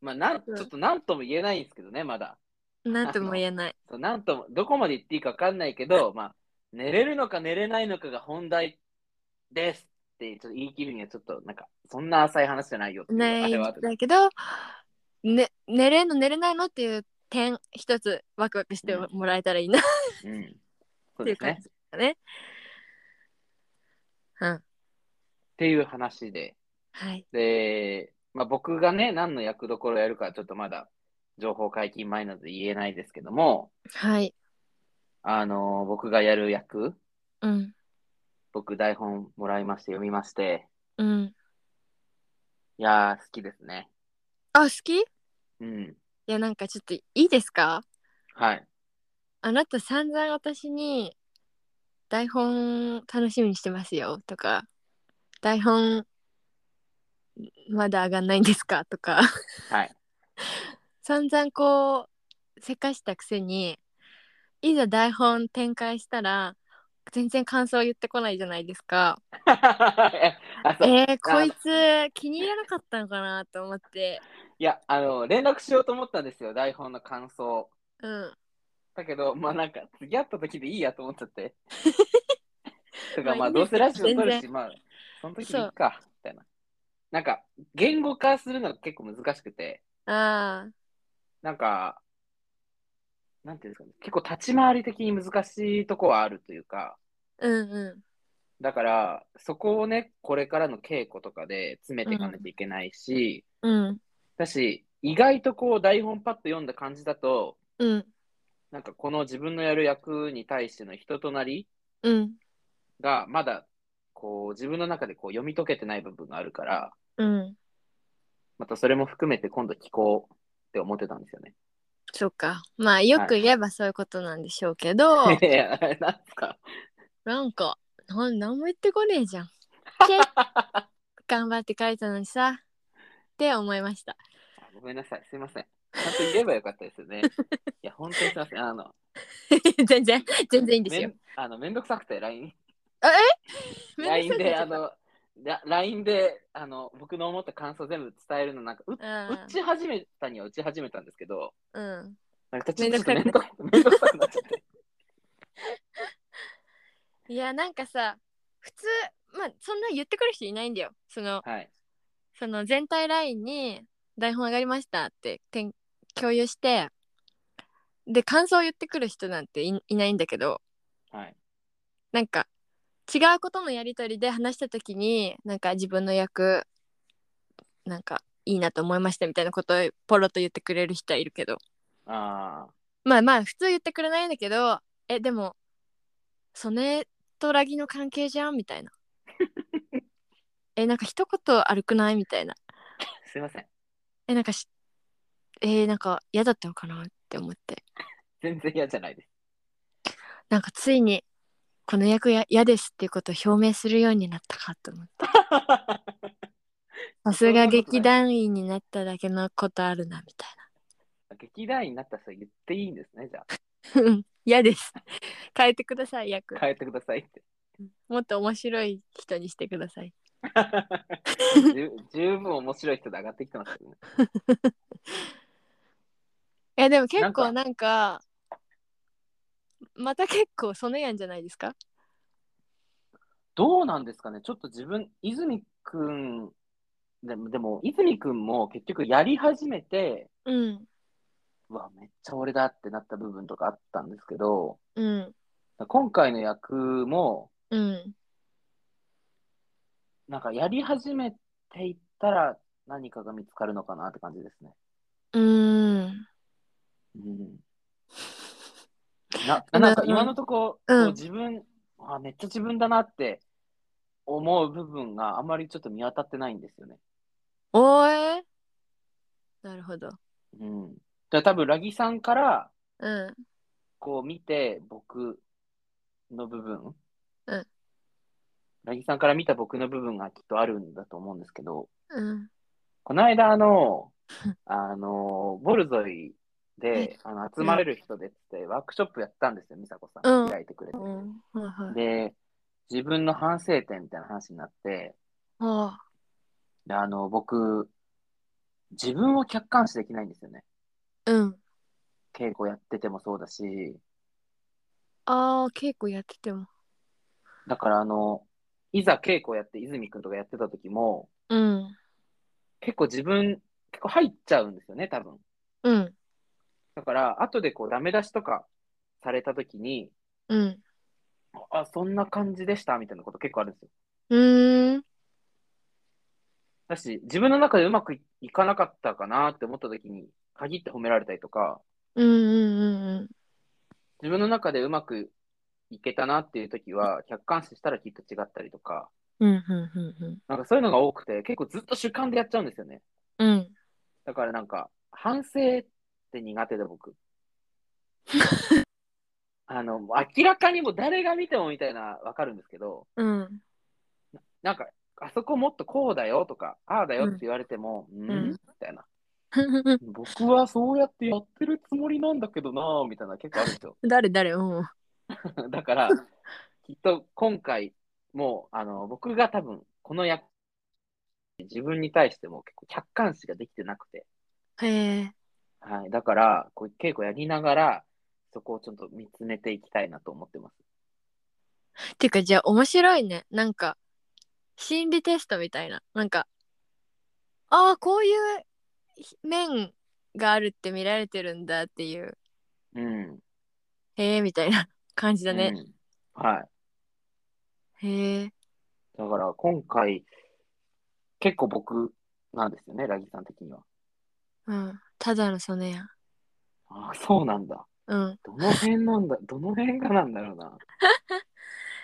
まあ、なん、ちょっと何とも言えないんですけどね、まだ。なんとも言えないそうなんとも、どこまで言っていいか分かんないけど、まあ、寝れるのか寝れないのかが本題ですって、ちょっと言い切るにはちょっと、なんか、そんな浅い話じゃないよっていう、ない。だけど、ね、寝れんの寝れないのっていう点一つワクワクしてもらえたらいいなっうん。そうですね。ていう感じだね。うん。っていう話で、はい。で、まあ、僕がね、何の役どころをやるかはちょっとまだ情報解禁前なので言えないですけども、はい。あの僕がやる役、うん。僕台本もらいまして読みまして、うん。いやー、好きですね。あ、好き？いうん。や、なんかちょっといいですか？はい。あなた散々私に台本楽しみにしてますよとか、台本まだ上がんないんですかとか、はい。散々こうせかしたくせにいざ台本展開したら全然感想言ってこないじゃないですか。えー、こいつ気に入らなかったのかなと思って。いや、あの、連絡しようと思ったんですよ、台本の感想。うん。だけど、まあなんか、次会った時でいいやと思っちゃって。とか、まあまあいいですどうせラジオ撮る全し、まあ、その時でいいか、みたいな。なんか、言語化するのが結構難しくて、ああ。なんか、なんていうんですかね、結構立ち回り的に難しいとこはあるというか、うんうん。だから、そこをね、これからの稽古とかで詰めていかないといけないし、うん。だし、意外とこう台本パッと読んだ感じだと、うんなんかこの自分のやる役に対しての人となりうん。がまだこう自分の中でこう読み解けてない部分があるから、うん。またそれも含めて今度聞こうって思ってたんですよね。そっか。まあよく言えばそういうことなんでしょうけど、いや、なんすか？なんかなん何も言ってこねえじゃん。け頑張って書いたのにさ。って思いました。あごめんなさい、すいません。ちゃんと言えばよかったですよね。いや、本当にすいません。あの、全然全然いいんですよあのめんどくさくて、LINE。めん LINE で、あの、ラ LINE であの僕の思った感想全部伝えるのなんかう、打ち始めたには打ち始めたんですけど、うんなんかちょっとめんどくさくめんどめんどくさくなっちゃって。いやなんかさ普通まあそんな言ってくる人いないんだよそのはい。その全体ラインに台本上がりましたっててん共有してで感想を言ってくる人なんていいないんだけどはい。なんか違うことのやり取りで話した時になんか自分の役なんかいいなと思いましたみたいなことをポロッと言ってくれる人はいるけど。あまあまあ普通言ってくれないんだけどえでも曽根とラギの関係じゃん？みたいな。えなんか一言歩くない？みたいな。ーすいません。えなんかしえー、なんか嫌だったのかなって思って全然嫌じゃないです。なんかついにこの役や嫌ですっていうことを表明するようになったかと思って さすが劇団員になっただけのことあるなみたい劇団員になった人言っていいんですね、じゃなうん嫌です変えてください役あ。変えてくださいって。もっと面白い人にしてください 十十分面白い人で上がってきてますけどね。えでも結構ななんかまた結構そのやんじゃないですか？どうなんですかね？ちょっと自分、泉くん、でも、でも泉くんも結局やり始めて、うん。うわ、めっちゃ俺だってなった部分とかあったんですけど、うん。今回の役も、うん。なんかやり始めていったら何かが見つかるのかなって感じですね。ななんか今のとこ、うん。自分、あ、めっちゃ自分だなって思う部分があまりちょっと見当たってないんですよね。おーえなるほど。うん。多分、ラギさんから、うん。こう見て、僕の部分、うん。ラギさんから見た僕の部分がきっとあるんだと思うんですけど、うん。この間、あの、あの、ボルゾイで、あの集まれる人でって、ワークショップやったんですよ、美佐子さうん。ん。開いてくれて。で、自分の反省点みたいな話になって、あであの、僕、自分を客観視できないんですよね。あうん。稽古やっててもそうだし、ああ稽古やってても。だからあの、いざ稽古やって、泉くんとかやってた時も、うん。結構自分、結構入っちゃうんですよね、多分。うんだから、後でこう、ダメ出しとかされた時に、うん。あ、そんな感じでした、みたいなこと結構あるんですよ。うーん。だし、自分の中でうまくいいかなかったかなって思った時に、限って褒められたりとか、うんうんうん。自分の中でうまくいけたなっていう時は、客観視したらきっと違ったりとか、うんうんうんうん。なんかそういうのが多くて、結構ずっと主観でやっちゃうんですよね。うん。だからなんか、反省って苦手で僕。あの、明らかにもう誰が見てもみたいなわかるんですけど、うん。なんか、あそこもっとこうだよとか、ああだよって言われても、うん、ん？みたいな。僕はそうやってやってるつもりなんだけどなみたいな結構あるんですよ。誰誰？うん。だから、きっと今回もう、あの、僕が多分、この役、自分に対しても結構客観視ができてなくて、へえはい。だから、こう稽古やりながら、そこをちょっと見つめていきたいなと思ってます。てかじゃあ面白いねなんか心理テストみたいななんかああこういう面があるって見られてるんだっていううん。へえみたいな 感じだね、うんはい。へえ。だから今回、結構僕なんですよね、ラギさん的には。うん。ただの曽根やん。ああ、そうなんだ。うん。どの辺なんだ、どの辺がなんだろうな。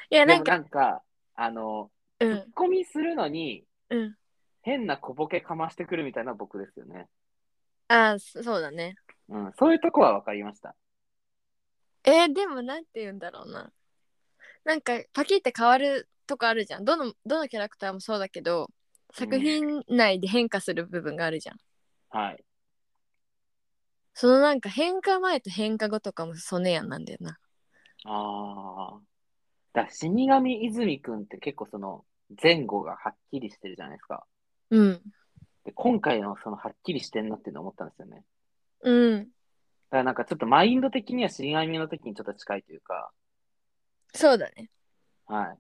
いや、なんか、なんか、あの、ツッうん。コミするのに、うん。変な小ボケかましてくるみたいな僕ですよね。ああ、そそうだね。うん、そういうとこは分かりました。えーでもなんて言うんだろうな。なんかパキって変わるとこあるじゃん。どのどのキャラクターもそうだけど作品内で変化する部分があるじゃん。はい。そのなんか変化前と変化後とかもソネヤンなんだよな。ああ。だから死神泉くんって結構その前後がはっきりしてるじゃないですか。うん。で今回のそのはっきりしてんなっていうのを思ったんですよね。うん。だからなんかちょっとマインド的には死神の時にちょっと近いというか、そうだね。はい。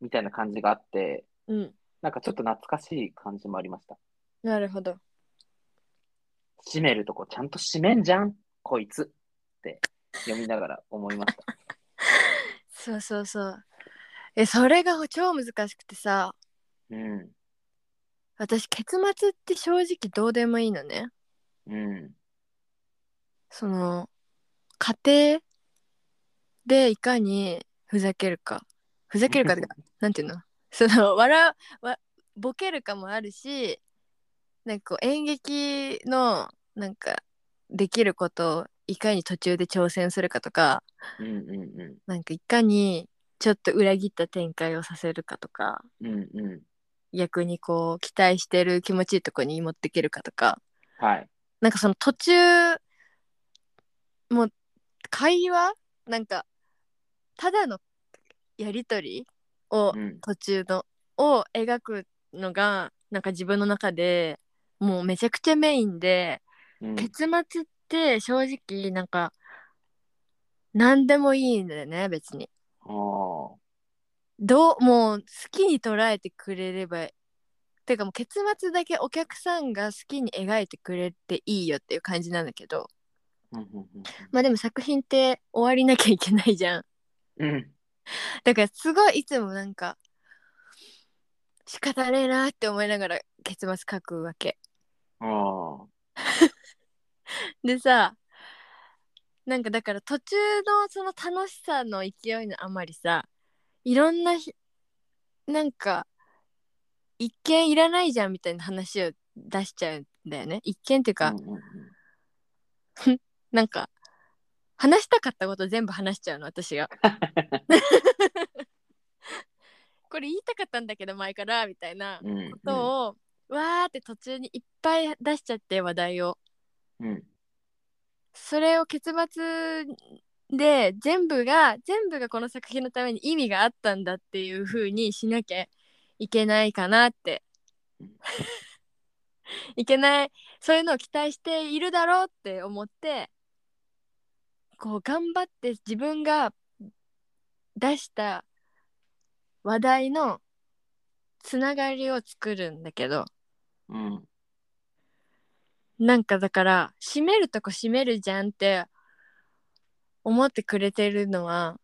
みたいな感じがあって、うん。なんかちょっと懐かしい感じもありました。なるほど。閉めるとこちゃんと閉めんじゃん、こいつって読みながら思いました。そうそうそう。え、それが超難しくてさ、うん。私結末って正直どうでもいいのね。うん。その家庭でいかにふざけるかふざけるかってか なんていうの？その笑うわボケるかもあるしなんかこう演劇のなんかできることをいかに途中で挑戦するかとかうんうんうなんかいかにちょっと裏切った展開をさせるかとかん。うんうん。逆にこう期待してる気持ちいいとこに持っていけるかとかはい。なんかその途中もう会話なんかただのやり取りをうん。途中のを描くのがなんか自分の中でもうめちゃくちゃメインで、うん、結末って正直なんか何でもいいんだよね別に。どうもう好きに捉えてくれればてかもう結末だけお客さんが好きに描いてくれていいよっていう感じなんだけどうんうんまあでも作品って終わりなきゃいけないじゃん。うん。だからすごいいつもなんか仕方ねえなって思いながら結末書くわけああ。でさなんかだから途中のその楽しさの勢いのあまりさいろんなひなんか一見いらないじゃんみたいな話を出しちゃうんだよね。一見っていうか、うんうんうん。なんか話したかったこと全部話しちゃうの私が。これ言いたかったんだけど前からみたいなことを、わーって途中にいっぱい出しちゃって話題を。うん。それを結末で全部が全部がこの作品のために意味があったんだっていう風にしなきゃいけないかなって。うん。いけない。そういうのを期待しているだろうって思ってこう頑張って自分が出した話題のつながりを作るんだけどうん。なんかだから閉めるとこ閉めるじゃんって思ってくれてるのは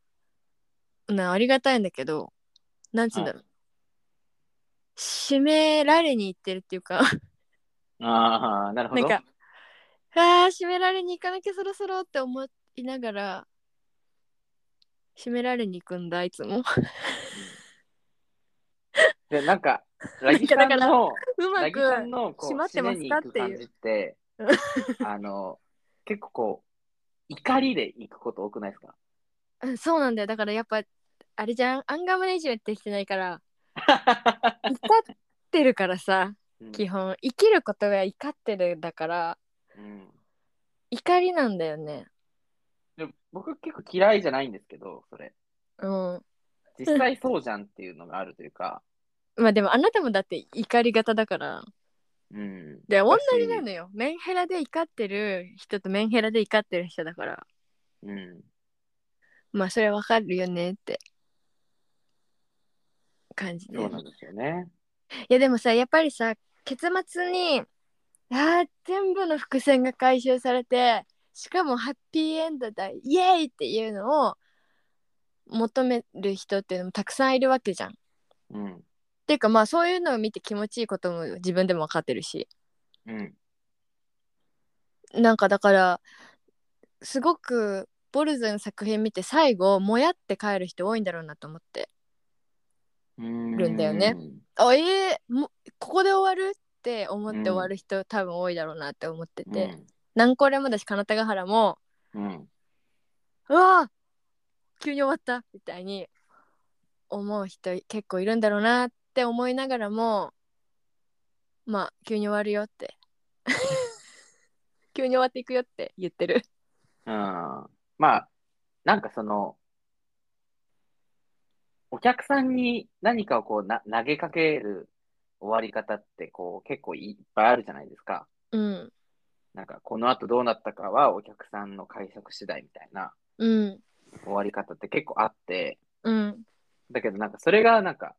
なありがたいんだけどなんつうんだろう、閉められに行ってるっていうかああ、なるほど。なんかあー閉められに行かなきゃそろそろって思いながら閉められに行くんだいつも。で、なんか、ラギさんの、うまく閉まってますかっていう行く感じって、あの、結構こう、怒りで行くこと多くないですか？うんそうなんだよ。だからやっぱあれじゃん？アンガーマネジメントできてないから 怒ってるからさうん。基本。生きることが怒ってるだからうん。怒りなんだよね。で僕結構嫌いじゃないんですけど、それ。うん実際そうじゃんっていうのがあるというか、まあでもあなたもだって怒り型だからうん。で同じなのよメンヘラで怒ってる人とメンヘラで怒ってる人だからうん。まあそれわかるよねって感じでそうなんですよね。いやでもさやっぱりさ結末にあー全部の伏線が回収されてしかもハッピーエンドだイエーイっていうのを求める人っていうのもたくさんいるわけじゃん。っうん。ていうかまあそういうのを見て気持ちいいことも自分でも分かってるしうん。なんかだからすごくボルズの作品見て最後もやって帰る人多いんだろうなと思ってうん。るんだよねあえー、もここで終わるって思って終わる人、多分多いだろうなって思ってて、何個でもだし金田ヶ原もうん。うん。うわー急に終わったみたいに思う人結構いるんだろうなって思いながらもまあ急に終わるよって。急に終わっていくよって言ってる。うん。まあ、なんかその、お客さんに何かをこうな投げかける終わり方ってこう結構いっぱいあるじゃないですか。うん。なんかこの後どうなったかはお客さんの解釈次第みたいなうん。終わり方って結構あって、うん。だけどなんかそれがなんか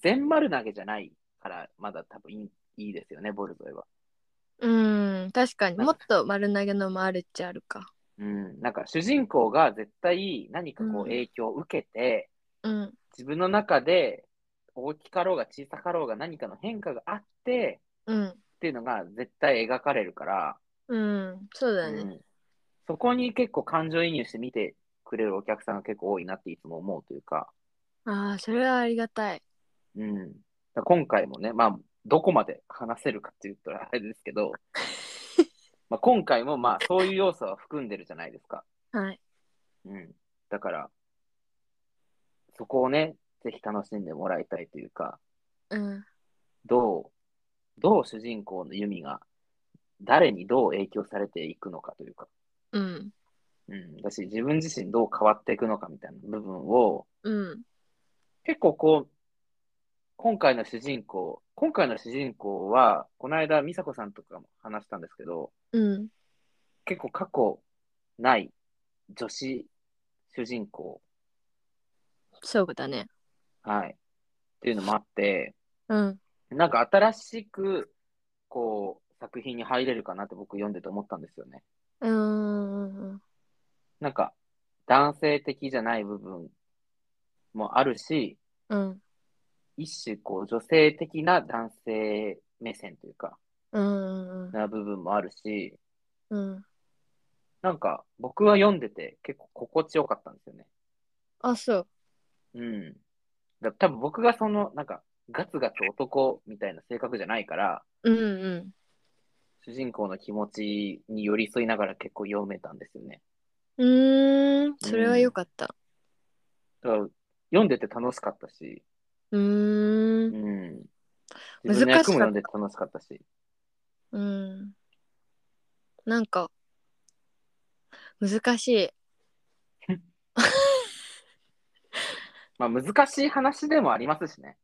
全丸投げじゃないからまだ多分いいいいですよね、ボルゾイは。うん確かに。もっと丸投げのもあるっちゃあるか。うん。なんか主人公が絶対何かこう影響を受けて、うん。自分の中で大きかろうが小さかろうが何かの変化があってうん。っていうのが絶対描かれるから、うんそうだね。うん。そこに結構感情移入して見てくれるお客さんが結構多いなっていつも思うというか、ああそれはありがたいうん、今回もね、まあ、どこまで話せるかって言ったらあれですけど、まあ今回もまあそういう要素は含んでるじゃないですか。はい。うん、だから、そこをね、ぜひ楽しんでもらいたいというか、うん。どう、どう主人公のユミが誰にどう影響されていくのかというか、うん。うん、だし自分自身どう変わっていくのかみたいな部分をうん。結構こう、今回の主人公、今回の主人公は、この間、美佐子さんとかも話したんですけど、うん。結構過去ない女子主人公、そうだね。はい、っていうのもあって、うん。なんか新しく、こう、作品に入れるかなって僕読んでて思ったんですよね。うーん。なんか、男性的じゃない部分もあるし、うん一種こう女性的な男性目線というか、うん。な部分もあるし、うん。なんか僕は読んでて結構心地よかったんですよね。あそう。うん。だ多分僕がその、なんかガツガツ男みたいな性格じゃないから、うんうん。主人公の気持ちに寄り添いながら結構読めたんですよね。うーん。それはよかった。だから読んでて楽しかったし、うーんうん。自分の役も読んでて楽しかったし。うんなんか難しい まあ難しい話でもありますしね。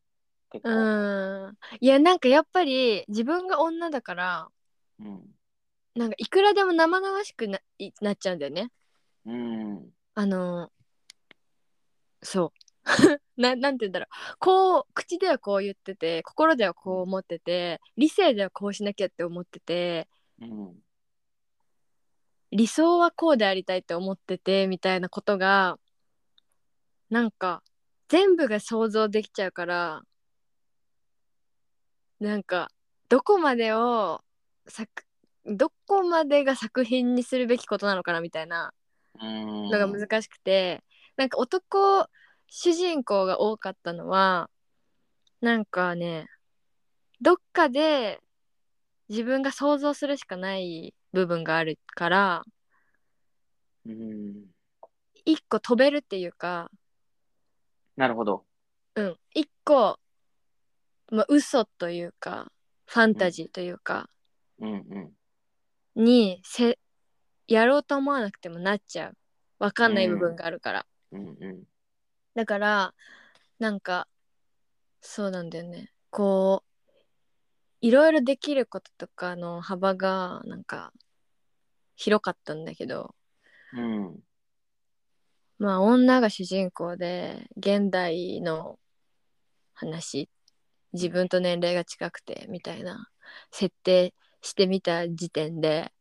結う構。んいやなんかやっぱり自分が女だからうん。なんかいくらでも生々しくないなっちゃうんだよねうん。あのそう ななんて言うんだろうこう口ではこう言ってて心ではこう思ってて理性ではこうしなきゃって思っててうん。理想はこうでありたいって思っててみたいなことがなんか全部が想像できちゃうからなんかどこまでを作どこまでが作品にするべきことなのかなみたいなうん。のが難しくて、なんか男主人公が多かったのはなんかねどっかで自分が想像するしかない部分があるからうん。一個飛べるっていうかなるほど。うん一個、まあ、嘘というかファンタジーというか、うんうん。にせやろうと思わなくてもなっちゃうわかんない部分があるから、うんうん。だからなんかそうなんだよね。こういろいろできることとかの幅がなんか広かったんだけど。うん。まあ女が主人公で現代の話自分と年齢が近くてみたいな設定してみた時点で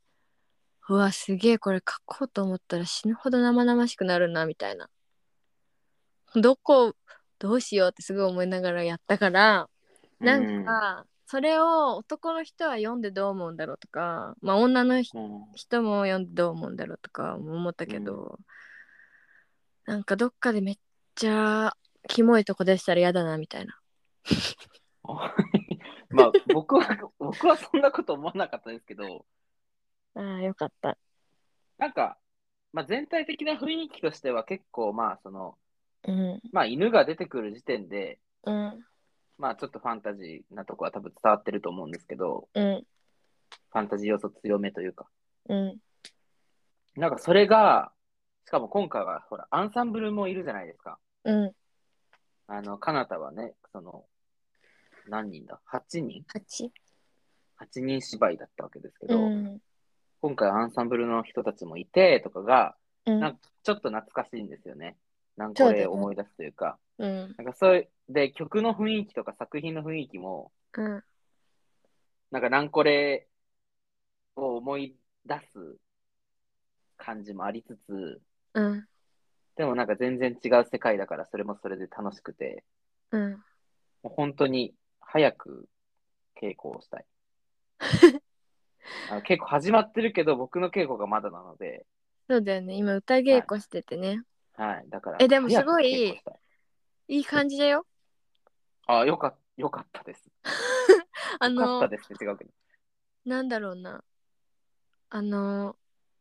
うわすげえこれ書こうと思ったら死ぬほど生々しくなるなみたいなどこどうしようってすごい思いながらやったからなんか、それを男の人は読んでどう思うんだろうとか、まあ、女の人も読んでどう思うんだろうとか思ったけど、なんかどっかでめっちゃキモいとこでしたら嫌だなみたいな。まあ僕は僕はそんなこと思わなかったですけど、ああよかった。なんか、まあ、全体的な雰囲気としては結構まあその、うんまあ、犬が出てくる時点で、うんまあちょっとファンタジーなとこは多分伝わってると思うんですけど、うんファンタジー要素強めというか。うんなんかそれが、しかも今回はほら、アンサンブルもいるじゃないですか。うんあの、カナタはね、その、何人だ ?8 人？八 ?8 人芝居だったわけですけうど、ん今回アンサンブルの人たちもいてとかが、うんなんかちょっと懐かしいんですよね。なんこそうだよね。れ思い出すというか。うん。なんかそういう、で、曲の雰囲気とか作品の雰囲気も、うん。なんかなんこれを思い出す感じもありつつ、うん。でもなんか全然違う世界だからそれもそれで楽しくて、うん。もう本当に早く稽古をしたい。あの稽古始まってるけど僕の稽古がまだなので、そうだよね。今歌稽古しててね、はい、だから。えでもすごいいい、い感じだよあ、よかよかったです。あよかっのたですって違うけど。なんだろうなあの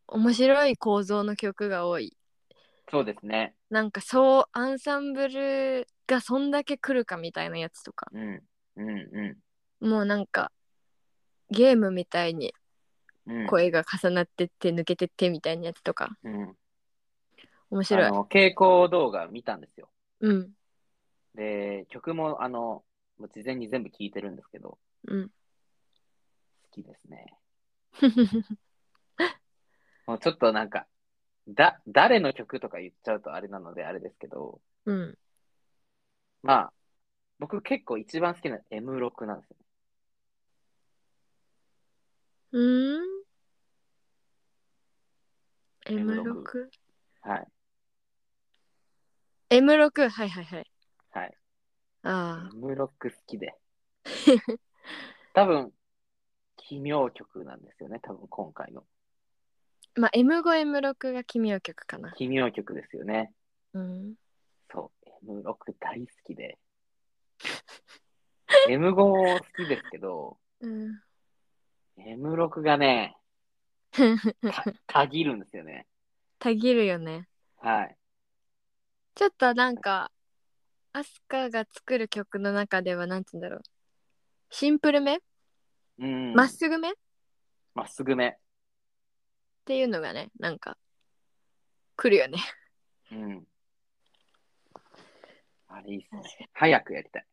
面白い構造の曲が多いそうですね。なんかそうアンサンブルがそんだけ来るかみたいなやつとかうん、うん、うもうなんかゲームみたいに声が重なってって抜けてってみたいなやつとかうん。面白いあの、稽古動画見たんですよ。うんで、曲も、あの、もう事前に全部聴いてるんですけど、うん好きですね。もうちょっとなんか、だ、誰の曲とか言っちゃうとあれなのであれですけど、うんまあ、僕結構一番好きな M6 なんですよね。うーん M6 M6?M6 はい。M6 はいはいはいはい。あ M6 好きで。多分、奇妙曲なんですよね、多分今回の。あまあ M5M6 が奇妙曲かな奇妙曲ですよね。うんそう、M6 大好きで。M5 好きですけど、うん、M6 がね、た、たぎるんですよね。たぎるよねはい。ちょっとなんかアスカが作る曲の中ではなんて言うんだろうシンプルめ？うん。ま、っすぐめ？っまっすぐめ。ていうのがねなんか来るよねうん。あれいいっすね。早くやりたい。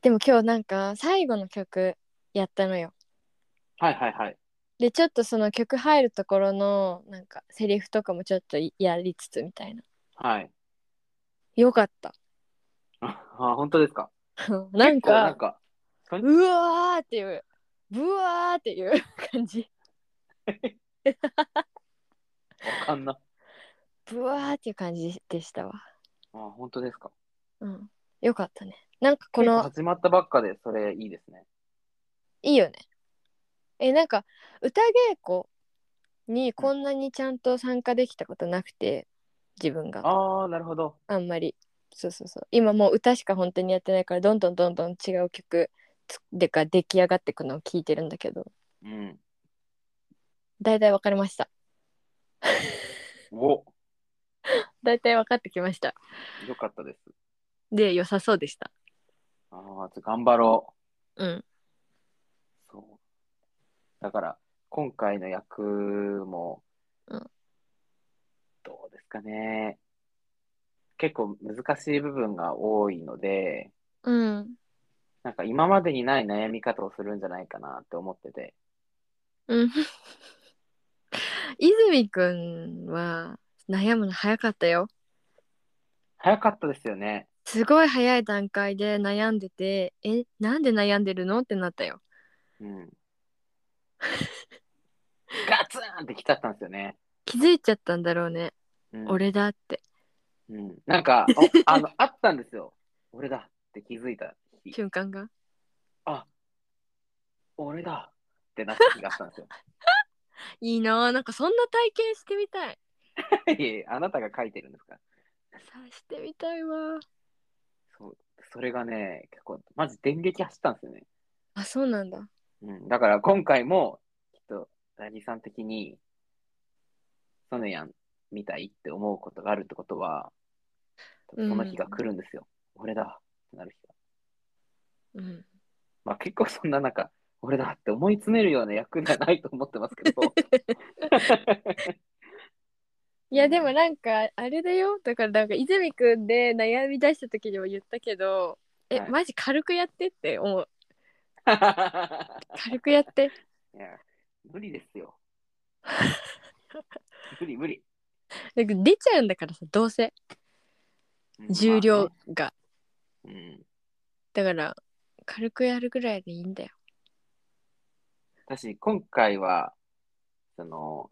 でも今日なんか最後の曲やったのよはいはいはい。でちょっとその曲入るところのなんかセリフとかもちょっとやりつつみたいなはい。よかったあ、あ本当ですか？なん結構なんかか、うわーっていうブワーっていう感じわかんな。ブワーっていう感じでしたわあ、本当ですか？うんよかったねなんかこの始まったばっかで、それいいですね。いいよねえなんか歌稽古にこんなにちゃんと参加できたことなくて自分がああ、なるほど。あんまりそうそうそう今もう歌しか本当にやってないからどんどんどんどん違う曲つでか出来上がってくのを聞いてるんだけどうん。大体分かりました お、大体分かってきましたよかったです。で良さそうでしたああ、頑張ろうんう。そう。だから、今回の役も、うんどうですかね。結構難しい部分が多いので、うんなんか今までにない悩み方をするんじゃないかなって思ってて。うん泉くんは悩むの早かったよ早かったですよね。すごい早い段階で悩んでてえなんで悩んでるのってなったようん。ガツンってきちゃったんですよね。気づいちゃったんだろうね、うん、俺だってうん。なんか、おあの、あったんですよ。俺だって気づいた日。瞬間が。あ、俺だってなった日があったんですよ。いいなぁ。なんかそんな体験してみたい。いえいえあなたが書いてるんですかさあしてみたいわ。そう。それがね、結構、マジ電撃走ったんですよね。あ、そうなんだ。うん。だから今回も、きっと、ラギさん的に、ソネヤンみたいって思うことがあるってことは、その日が来るんですよ。俺だってなる日が。うん。まあ結構そんな中、俺だって思い詰めるような役ではないと思ってますけど。いやでもなんかあれだよだからなんか泉くんで悩み出した時にも言ったけどえ、はいマジ軽くやってって思うい 軽くやってや、無理ですよ。無理無理。なんか出ちゃうんだからさどうせ。うん重量まが、あね。うん。だから軽くやるぐらいでいいんだよ。私、今回は、その、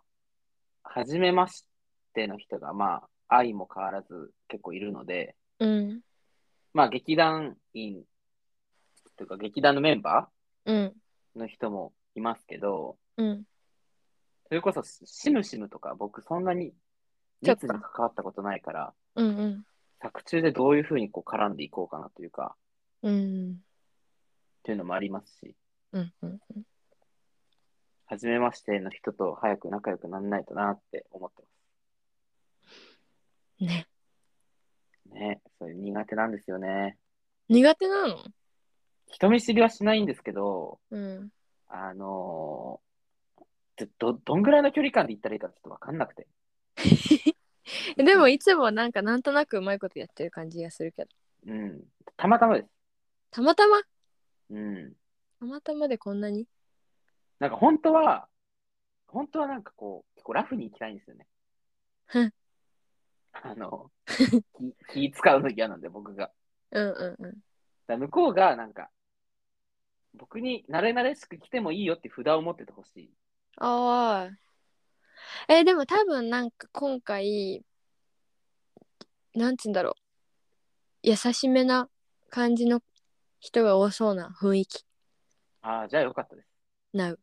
初めましての人が、まあ、愛も変わらず結構いるので、うん。まあ、劇団員というか、劇団のメンバうん。ーの人もいますけど、うんそれこそ、シムシムとか、僕、そんなにちょっと。密に関わったことないから、うんうん。作中でどういうふうにこう絡んでいこうかなというか、うんっていうのもありますし、うんうん初めましての人と早く仲良くならないとなって思ってねます。ね、そういう苦手なんですよね。苦手なの？人見知りはしないんですけど、うん。あのーど、どんぐらいの距離感で行ったらいいかちょっとわかんなくて。でもいつもなんかなんとなくうまいことやってる感じがするけどうん。たまたまです。たまたま？うん。たまたまでこんなに？なんか本当は、本当はなんかこう、結構ラフに行きたいんですよね。あの、気気使うの嫌なんで、僕が。うんうんうんだ向こうがなんか、僕に慣れ慣れしく来てもいいよって札を持っててほしい。ああ。えでも多分なんか今回なんつうんだろう。優しめな感じの人が多そうな雰囲気。ああ、じゃあよかったです。なう。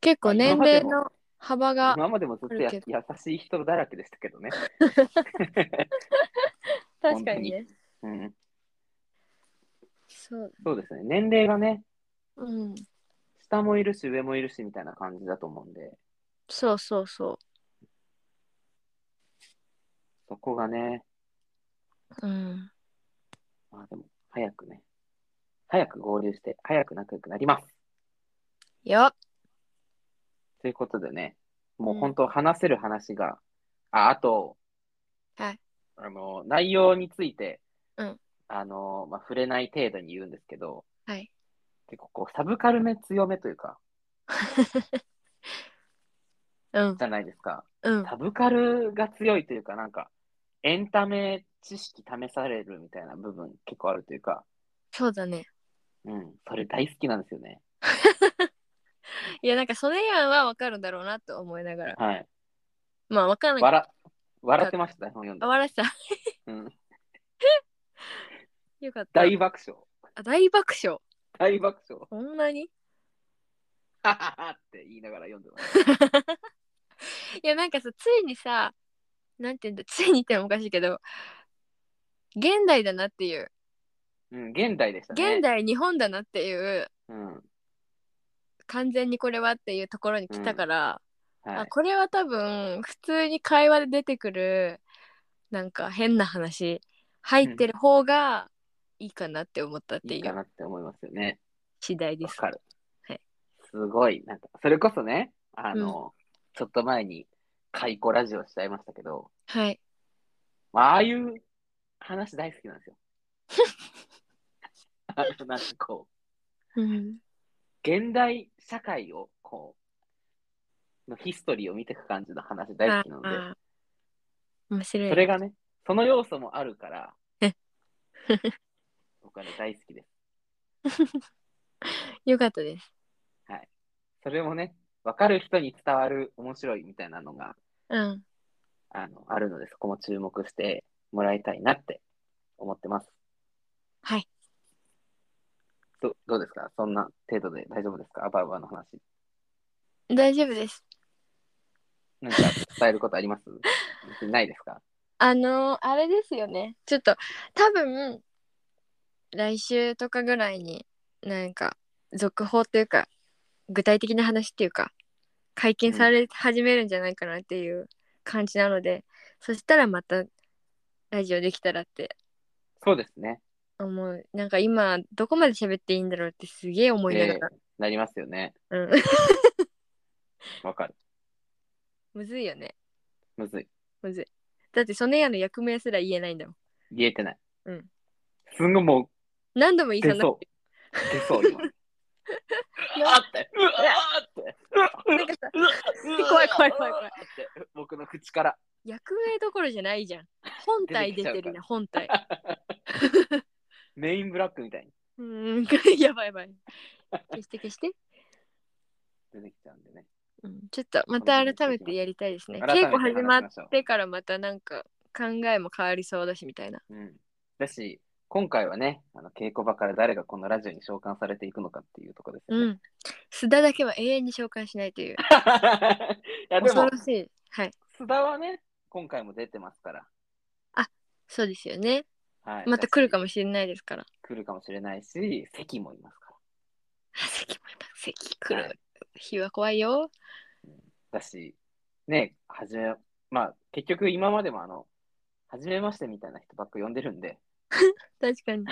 結構あ年齢の幅が今までもずっとやあるけ優しい人だらけでしたけどね。確かにね。うん、そう。そうですね。年齢がね、うん下もいるし上もいるしみたいな感じだと思うんで、そうそうそそこがね、ううん。まあでも、早くね、早く合流して、早く仲良くなります。よっ。ということでね、もううん。本当話せる話が、あ、あと、はい。あの、内容について、うん。あの、まあ、触れない程度に言うんですけど、はい結構こう、サブカルめ強めというか、うん。じゃないですか。うん。サブカルが強いというか、なんか、エンタメ知識試されるみたいな部分結構あるというか、そうだね。うん、それ大好きなんですよね。いやなんかそれやんはわかるんだろうなと思いながら。はい。まあわからない。笑、笑ってました、本読んで。あ。笑ってた。うん、よかった。大爆笑。あ大爆笑大爆笑。そんなに？はははって言いながら読んでます。いやなんかさついにさなんて言うんだ？ついにってのもおかしいけど現代だなっていううん、現代でしたね。現代日本だなっていううん。完全にこれはっていうところに来たから、はい。あこれは多分普通に会話で出てくるなんか変な話入ってる方がいいかなって思ったっていいかいうなって思いますよね。次第です。わかる。はいすごい、なんか、それこそね、あの、ちょっと前に、解雇ラジオしちゃいましたけど、はい。まあ、ああいう話大好きなんですよ。あの、なんかこう、うん。現代社会を、こう、のヒストリーを見ていく感じの話大好きなので、面白い。それがね、その要素もあるからえ、僕はね、大好きです。よかったです。それもね、わかる人に伝わる面白いみたいなのが、うん。あの、あるので、そこも注目してもらいたいなって思ってます。はい。どどうですか？そんな程度で大丈夫ですか？アバウアの話。大丈夫です。なんか伝えることあります？別 にないですか？あのーあれですよね。ちょっと多分来週とかぐらいになんか続報というか具体的な話っていうか解禁され始めるんじゃないかなっていう感じなので、そしたらまたラジオできたらってそうですね。思う。なんか今どこまで喋っていいんだろうってすげえ思いながら。えーなりますよね。うん。わかる。むずいよね。むずい。むずい。だってそのやの役名すら言えないんだもん。言えてない。うん。すんごいも何度も言いうそうになっ出そう。出そう、今。うわーって。うわーって。なんかさ怖い怖い怖い怖いって僕の口から。役名どころじゃないじゃん。本体出てるね、本体。メインブラックみたいにうーん、やばいやばい。消して消して。出てきちゃうんでね。うん、ちょっとまた改めてやりたいですね。改めて稽古始まっ話しましょうてからまたなんか考えも変わりそうだしみたいな。うん。だし、今回はね、あの稽古場から誰がこのラジオに召喚されていくのかっていうところですよね。うん。須田だけは永遠に紹介しないという。いやでも恐ろ、しい。はい。須田はね、今回も出てますから。そうですよね。はい、また来るかももしれないですから。来るかもしれないし、関もいますか関もいます関来るはい日は怖いよ。ら。だし、ね、はじめ、まあ、結局今までもあの、はじめましてみたいな人ばっか呼んでるんで、確かに。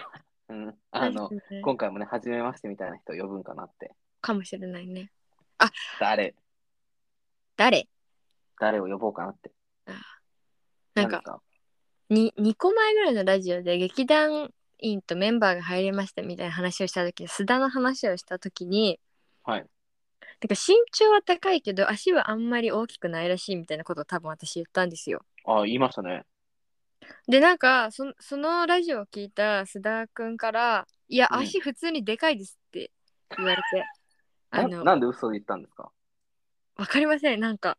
うん、あの、確かにね今回もね、はじめましてみたいな人呼ぶんかなって。かもしれないね。誰、誰？誰を呼ぼうかなって。なんかに2個前ぐらいのラジオで劇団員とメンバーが入りましたみたいな話をした時須田の話をした時にはい。なんか身長は高いけど足はあんまり大きくないらしいみたいなことを多分私言ったんですよ。あ、言いましたね。でなんかそそのラジオを聞いた須田くんから「いやうん。足普通にでかいです」って言われて、あなのなんで嘘を言ったんですか？わかりません。なんか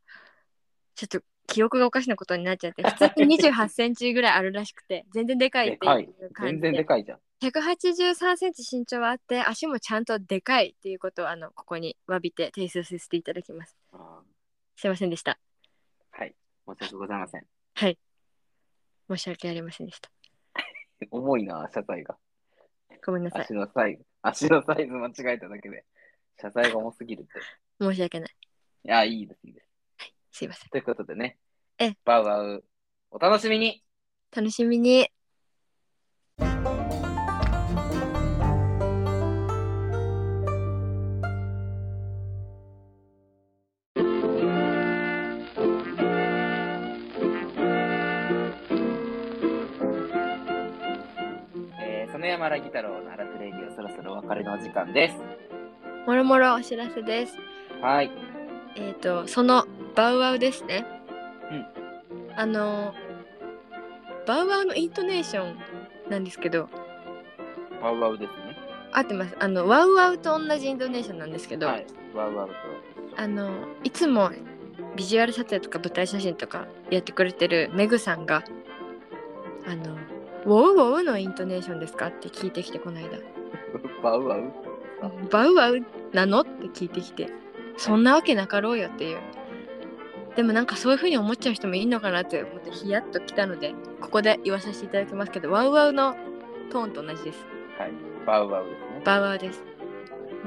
ちょっと記憶がおかしなことになっちゃって普通に2 8センチぐらいあるらしくて全然でかいっていいう感全じで。然でかいじゃん。183センチ身長はあって足もちゃんとでかいっていうことをあのここに詫びて提出させていただきます。あすいませんでした。ーはい。申し訳ございません。はい申し訳ありませんでした。重いな、謝罪が。ごめんなさい。足のサイズ、足のサイズ間違えただけで、謝罪が重すぎるって。申し訳ない。いや、いいです、いいです。すいません。ということでね、え。バウバウ、お楽しみに。楽しみに山らぎ太郎のアラクレイディオそろそろお別れのお時間です。もろもろお知らせですはい。えっ、とそのバウワウですねうんあのバウワウのイントネーションなんですけどバウバウですね。合ってますあのワウワウと同じイントネーションなんですけど、はい。バウバウと。あのいつもビジュアル撮影とか舞台写真とかやってくれてるメグさんが「あのウォウウォウのイントネーションですか?」って聞いてきてこの間 バウバウ「バウワウなの?」って聞いてきて「そんなわけなかろうよ」っていうでもなんかそういう風に思っちゃう人もいいのかなって思ってヒヤッときたのでここで言わさせていただきますけどワウワウのトーンと同じですはい。バウバウですね。バウワウです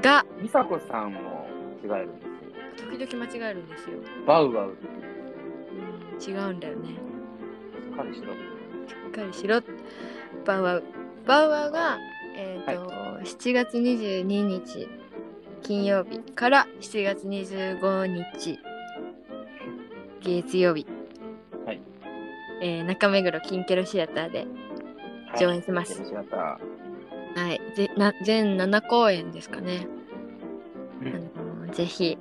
が美佐子さんも違えるんですよ。時々間違えるんですよ、バウバウ。うん、違うんだよねしっかりしろ。しっかりしろ。バウワウバウワウが、えーと7月22日金曜日から7月25日月曜日、はい。えー中目黒キンケロシアターで上演します。はい、はい。ぜな全7公演ですかね、うん。あのぜひ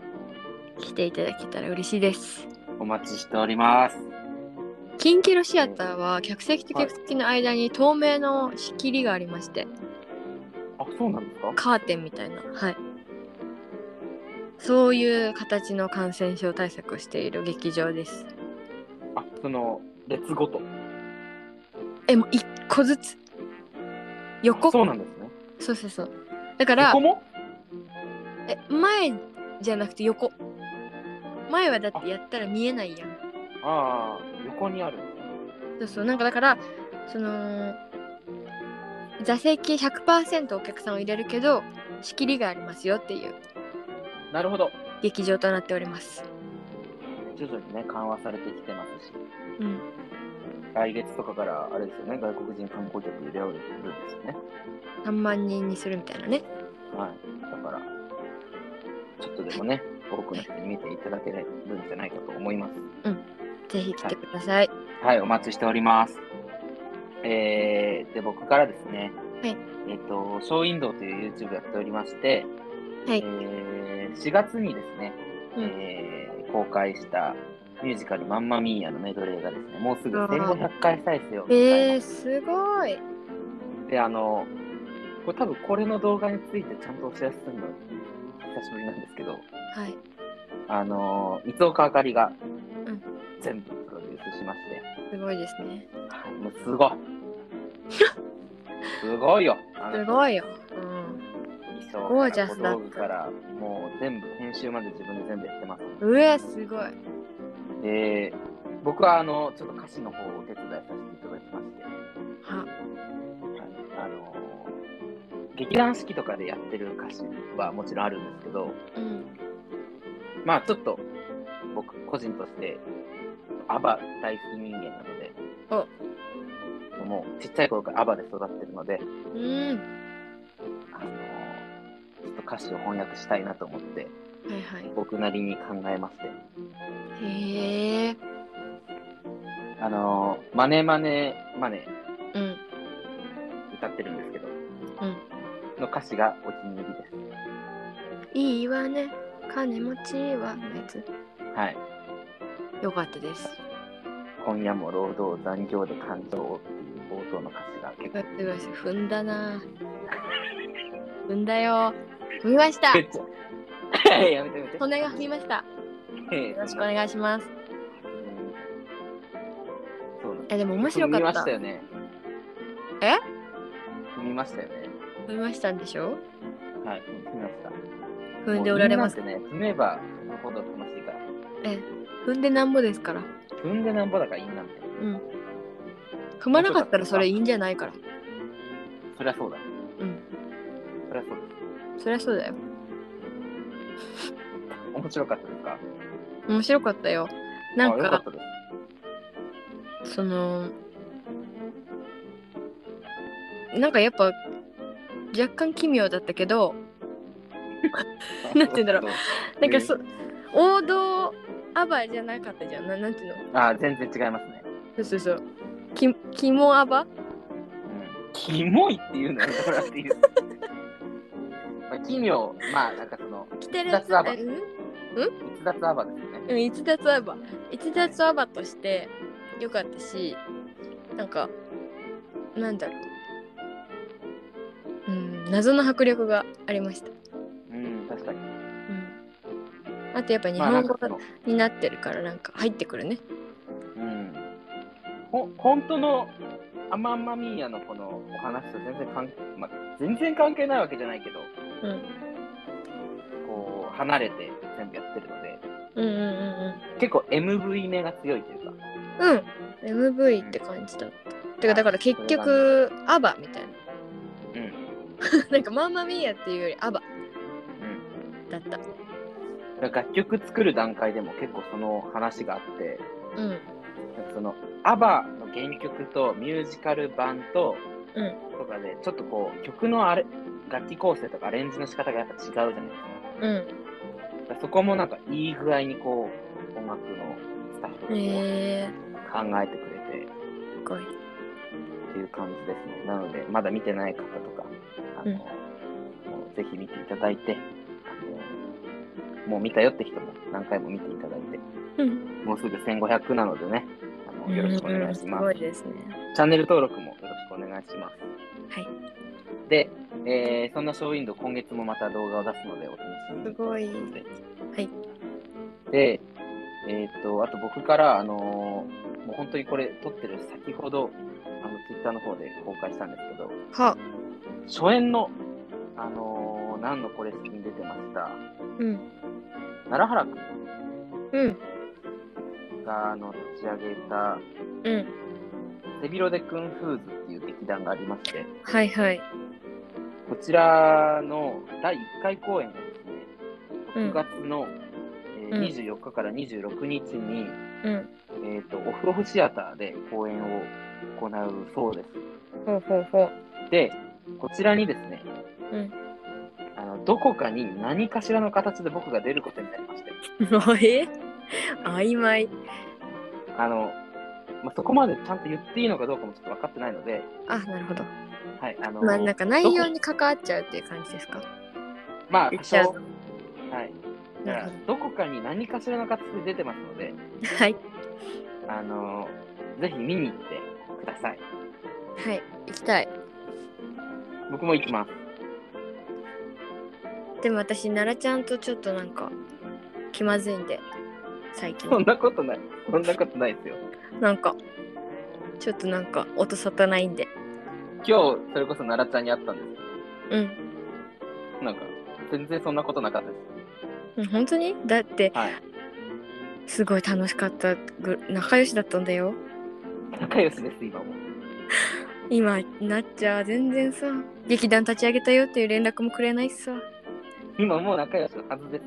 来ていただけたら嬉しいです。お待ちしております。キンケロシアターは客席と客席の間に透明の仕切りがありまして、あ、そうなんですか？カーテンみたいな。はい。そういう形の感染症対策をしている劇場です。あ、その、列ごと？えもう一個ずつ？横？そうなんですね。そうそうそう。だから横も？え前じゃなくて横。前はだってやったら見えないやん。ああ、横にある。そうそうなんかだからその座席100%お客さんを入れるけど仕切りがありますよっていうなるほど。劇場となっております徐々にね、緩和されてきてますし、うん来月とかから、あれですよね、外国人観光客入れられるんですよね。3万人にするみたいなねはい。だから、ちょっとでもね、多くの人に見ていただけるんじゃないかと思います。ぜひ来てください。はい、お待ちしております。えー、で、僕からですね、はい。えっ、と、ショーウィンドウという YouTube やっておりまして、はい。えー、4月にですね、うん。えー公開したミュージカルマンマミーヤのメドレーがですね、もうすぐあー。1500回再生を迎えー、す。すごい。で、あの、これ多分これの動画についてちゃんとお知らせするの久しぶりなんですけど、はい。あの、三岡あかりがうん全部プロデュースしまして、すごいですね。はい、もうすごい。すごいよ。すごいよ、うん、衣装ゴージャスだったからもう全部編集まで自分で全部やってます。うえすごい。で、僕はあのちょっと歌詞の方をお手伝いさせていただきまして、は。はい、あの劇団四季とかでやってる歌詞はもちろんあるんですけど、うん。まあちょっと僕個人としてアバ大好き人間なので、もうちっちゃい頃からアバで育ってるので、うん。あのちょっと歌詞を翻訳したいなと思って、はいは僕なりに考えまして、いへえ。あのマネマネマネうん。歌ってるんですけど、うん。の歌詞がお気に入りです。いいわね。金持ちはのやつ。はい。よかったです。今夜も労働残業で感情をっていう冒頭の歌詞が結構。すごいすごい踏んだな。踏んだよ。踏みました。やめてやめて。骨が踏みました。よよろしくお願いします。そうえでも面白かった。踏みましたよね。え？踏みましたよね。踏みましたんでしょ？はい、踏みました。踏んでおられます。ね、踏めば踏むほど楽しいから。え踏んでなんぼですから。踏んでなんぼだからいいなんて。うん。踏まなかったらそれいいんじゃないから。そりゃそうだ。うん。そりゃそうです。そりゃそうだよ。面白かったですか？面白かったよ。なんかあよかったです。そのなんかやっぱ若干奇妙だったけど なんて言うんだろう。なんかそ王道アバじゃなかったじゃん。ななんていうの？あ、全然違いますね。そうそうそう。きキモアバ？うん。キモいっていうのやめてもらっていいですかまあ、奇妙、まあ、なんかその、着てる雑アバ。えうん？逸脱アバですよね。うん逸脱アバ。逸脱アバとしてよかったしなんかなんだろう。うん謎の迫力がありました、あとやっぱ日まあ、な本語になってるからなんか入ってくるね。うん。ほ、本当のアマンマミーヤのこのお話と全然関係、まあ、全然関係ないわけじゃないけど、うん。こう、離れて全部やってるので、うんうんうん結構 MV 目が強いというか、うん。うん MV って感じだった。てかだから結局アバみたいうん。な なんかマンマミーヤっていうよりアバうん。だった楽曲作る段階でも結構その話があって、うん。なんかそのアバの原曲とミュージカル版と、うん。とかでちょっとこう曲のあれ楽器構成とかアレンジの仕方がやっぱ違うじゃないですか。うん。そこもなんかいい具合にこう音楽のスタッフが考えてくれてー、すごい。っていう感じですね。なのでまだ見てない方とか、あのうん。もうぜひ見ていただいてもう見たよって人も何回も見ていただいて、うん。もうすぐ1500なのでね、あのよろしくお願いします。うんすごいですね。チャンネル登録もよろしくお願いします。はい。で、えーそんなショーウィンドウ、今月もまた動画を出すのでお楽しみに。すごい。はい。で、えっ、と、あと僕から、あのーもう本当にこれ撮ってる先ほどあの、ツイッターの方で公開したんですけど、は。初演の、あのー、何のこれ式に出てました、うん奈良原くうん。んが、あの、立ち上げた、うん。背広でクンフーズっていう劇団がありまして、はいはい。こちらの第1回公演がですね、うん。6月の、えーうん。24日から26日に、うん。えー、とオフロフシアターで公演を行うそうです。ほうほうほで、こちらにですね、ううん。あのどこかに何かしらの形で僕が出ることになり え？曖昧。あのまあ、そこまでちゃんと言っていいのかどうかもちょっと分かってないので、あなるほど。はい、あのまあなんか内容に関わっちゃうっていう感じですか？まあ、多少、言っちゃうはい。だからど。こかに何かしらの形で出てますので、はい。あのぜひ見に行ってください。はい行きたい。僕も行きます。でも私奈良ちゃんとちょっとなんか気まずいんで最近そんなことない。そんなことないですよ。なんかちょっとなんか音沙汰ないんで今日、それこそ奈良ちゃんに会ったんですうんなんか、全然そんなことなかったです。うん本当に？だってはい。すごい楽しかったぐ仲良しだったんだよ仲良しです、今も。今なっちゃん全然さ劇団立ち上げたよっていう連絡もくれないしさ今もう仲良しのはずです。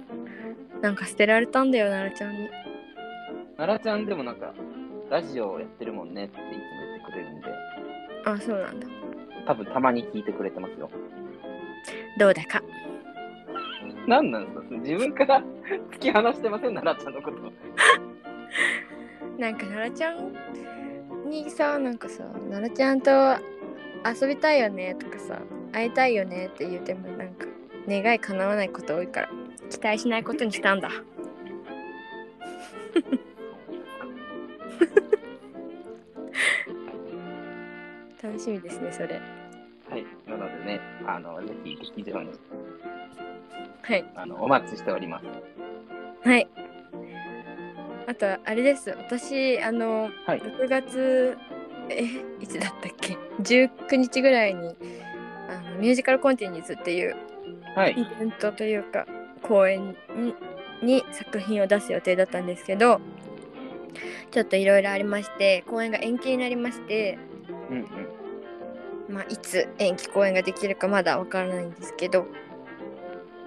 なんか捨てられたんだよ奈良ちゃんに。奈良ちゃんでもなんか、ラジオやってるもんねっていつも言ってくれるんで、あそうなんだ。多分たまに聞いてくれてますよ。どうだか。何なんですか？自分から 突き放してません、奈良ちゃんのこと。なんか奈良ちゃんにさなんかさ奈良ちゃんと遊びたいよねとかさ会いたいよねって言ってもなんか願い叶わないこと多いから期待しないことにしたんだ 楽しみですねそれはい。なのでね、あの、ぜひ劇場にはいあのお待ちしております。はいあとあれです私あのはい。6月えいつだったっけ？19日ぐらいにあのミュージカルコンティニューズっていうはい。イベントというか公演にに作品を出す予定だったんですけどちょっといろいろありまして公演が延期になりまして、うんうん。まあ、いつ延期公演ができるかまだわからないんですけど、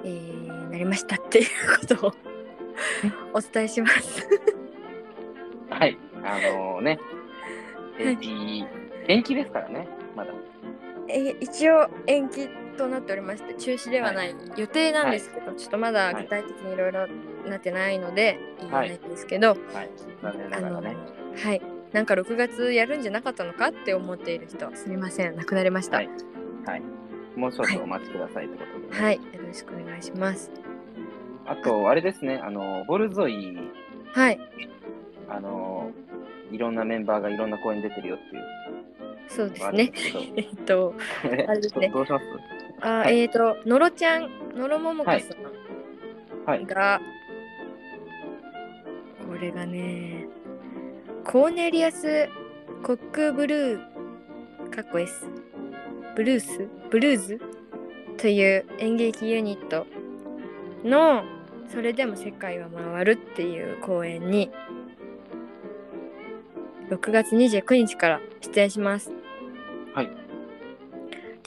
えー、なりましたっていうことをお伝えします。はい。あのね、延期、延期ですからね、まだ。え一応延期となっておりまして中止ではない、予定なんですけど、ちょっとまだ具体的にいろいろなってないので言えないんですけど、はい。あのながらね。はいなんか6月やるんじゃなかったのかって思っている人すみませんなくなりましたはい。はい。もうちょっとお待ちくださいってことで、ね。はい、よろしくお願いしますあと、あれですね、あの、ボルゾイ、はいあの、いろんなメンバーがいろんな公演に出てるよっていうそうですね、えっとあれですねどうしますあ、はい。えっ、とのろちゃんのろももかさん。はい。が、これがねコーネリアス・コックブルーかっこ S ブルース？ブルーズ？という演劇ユニットの「それでも世界は回る」っていう公演に6月29日から出演します。はい。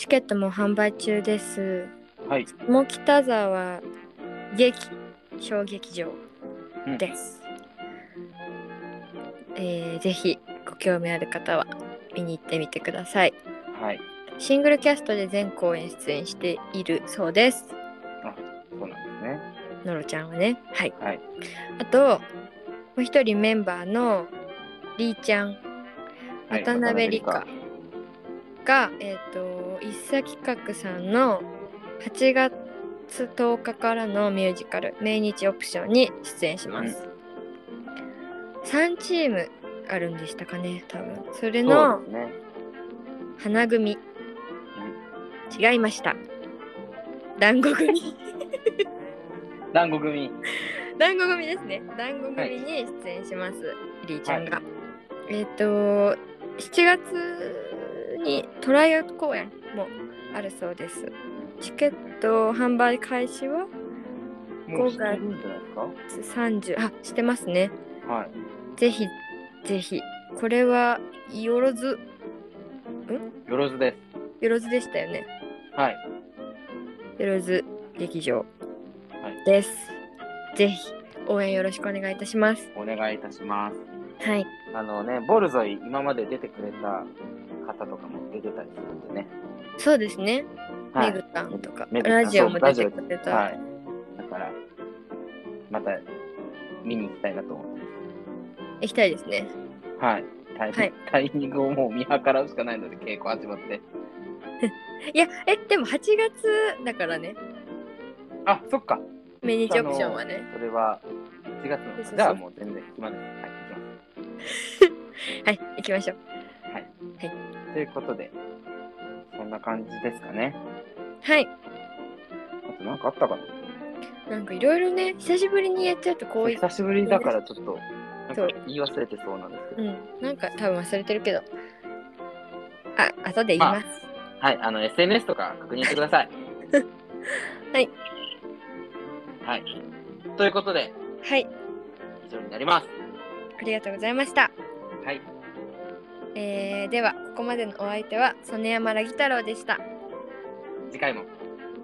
チケットも販売中です。はい。下北沢劇小劇場うん。です、えーぜひご興味ある方は見に行ってみてください。はい。シングルキャストで全公演出演しているそうです。そうなんですね。のろちゃんはね。はい。はい。あともう一人メンバーのりーちゃん。はい渡辺理香が、えっ、と一茶企画さんの8月10日からのミュージカル「命日オプション」に出演します、3チームあるんでしたかね多分。それその。花組、違いました。団子組。団子組。団子組ですね。団子組に出演します、りーちゃんが、えっ、と7月にトライアウト公演もあるそうです。チケット販売開始はもう知ってるんじゃないです30あしてますね。かはい。ぜひぜひこれはよろずよろずです。よろずでしたよね。はい。よろず劇場はいです。ぜひ応援よろしくお願いいたします。お願いいたします。はい。あのね、ボルゾイ、今まで出てくれた方とかも出てたりするんでね。そうですね。はい。メグタンとか、ラジオも出てくれた。はい。だから、また見に行きたいなと思って行きたいですね。はい。タイ,、はいタイミングをもう見計らうしかないので、稽古始まって。いや、え、でも8月だからね、あ、そっか。メニチオプションはね。それは4月の。じゃあもう全然暇です。はい、行きます。はい、行きましょう。はい。はいということで、そんな感じですかね。はい。あと何かあったかな？なんかいろいろね、久しぶりにやっちゃうとこういう、久しぶりだからちょっと、なんそうか言い忘れてそうなんですけど。うん、なんか多分忘れてるけど。あ、後で言います。はい、あの、SNS とか確認してください。はい。はい。ということで、はい、以上になります。ありがとうございました。はい。えー、では、ここまでのお相手は、曽根山ラギ太郎でした。次回も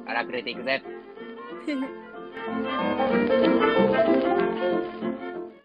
荒くれていくぜ。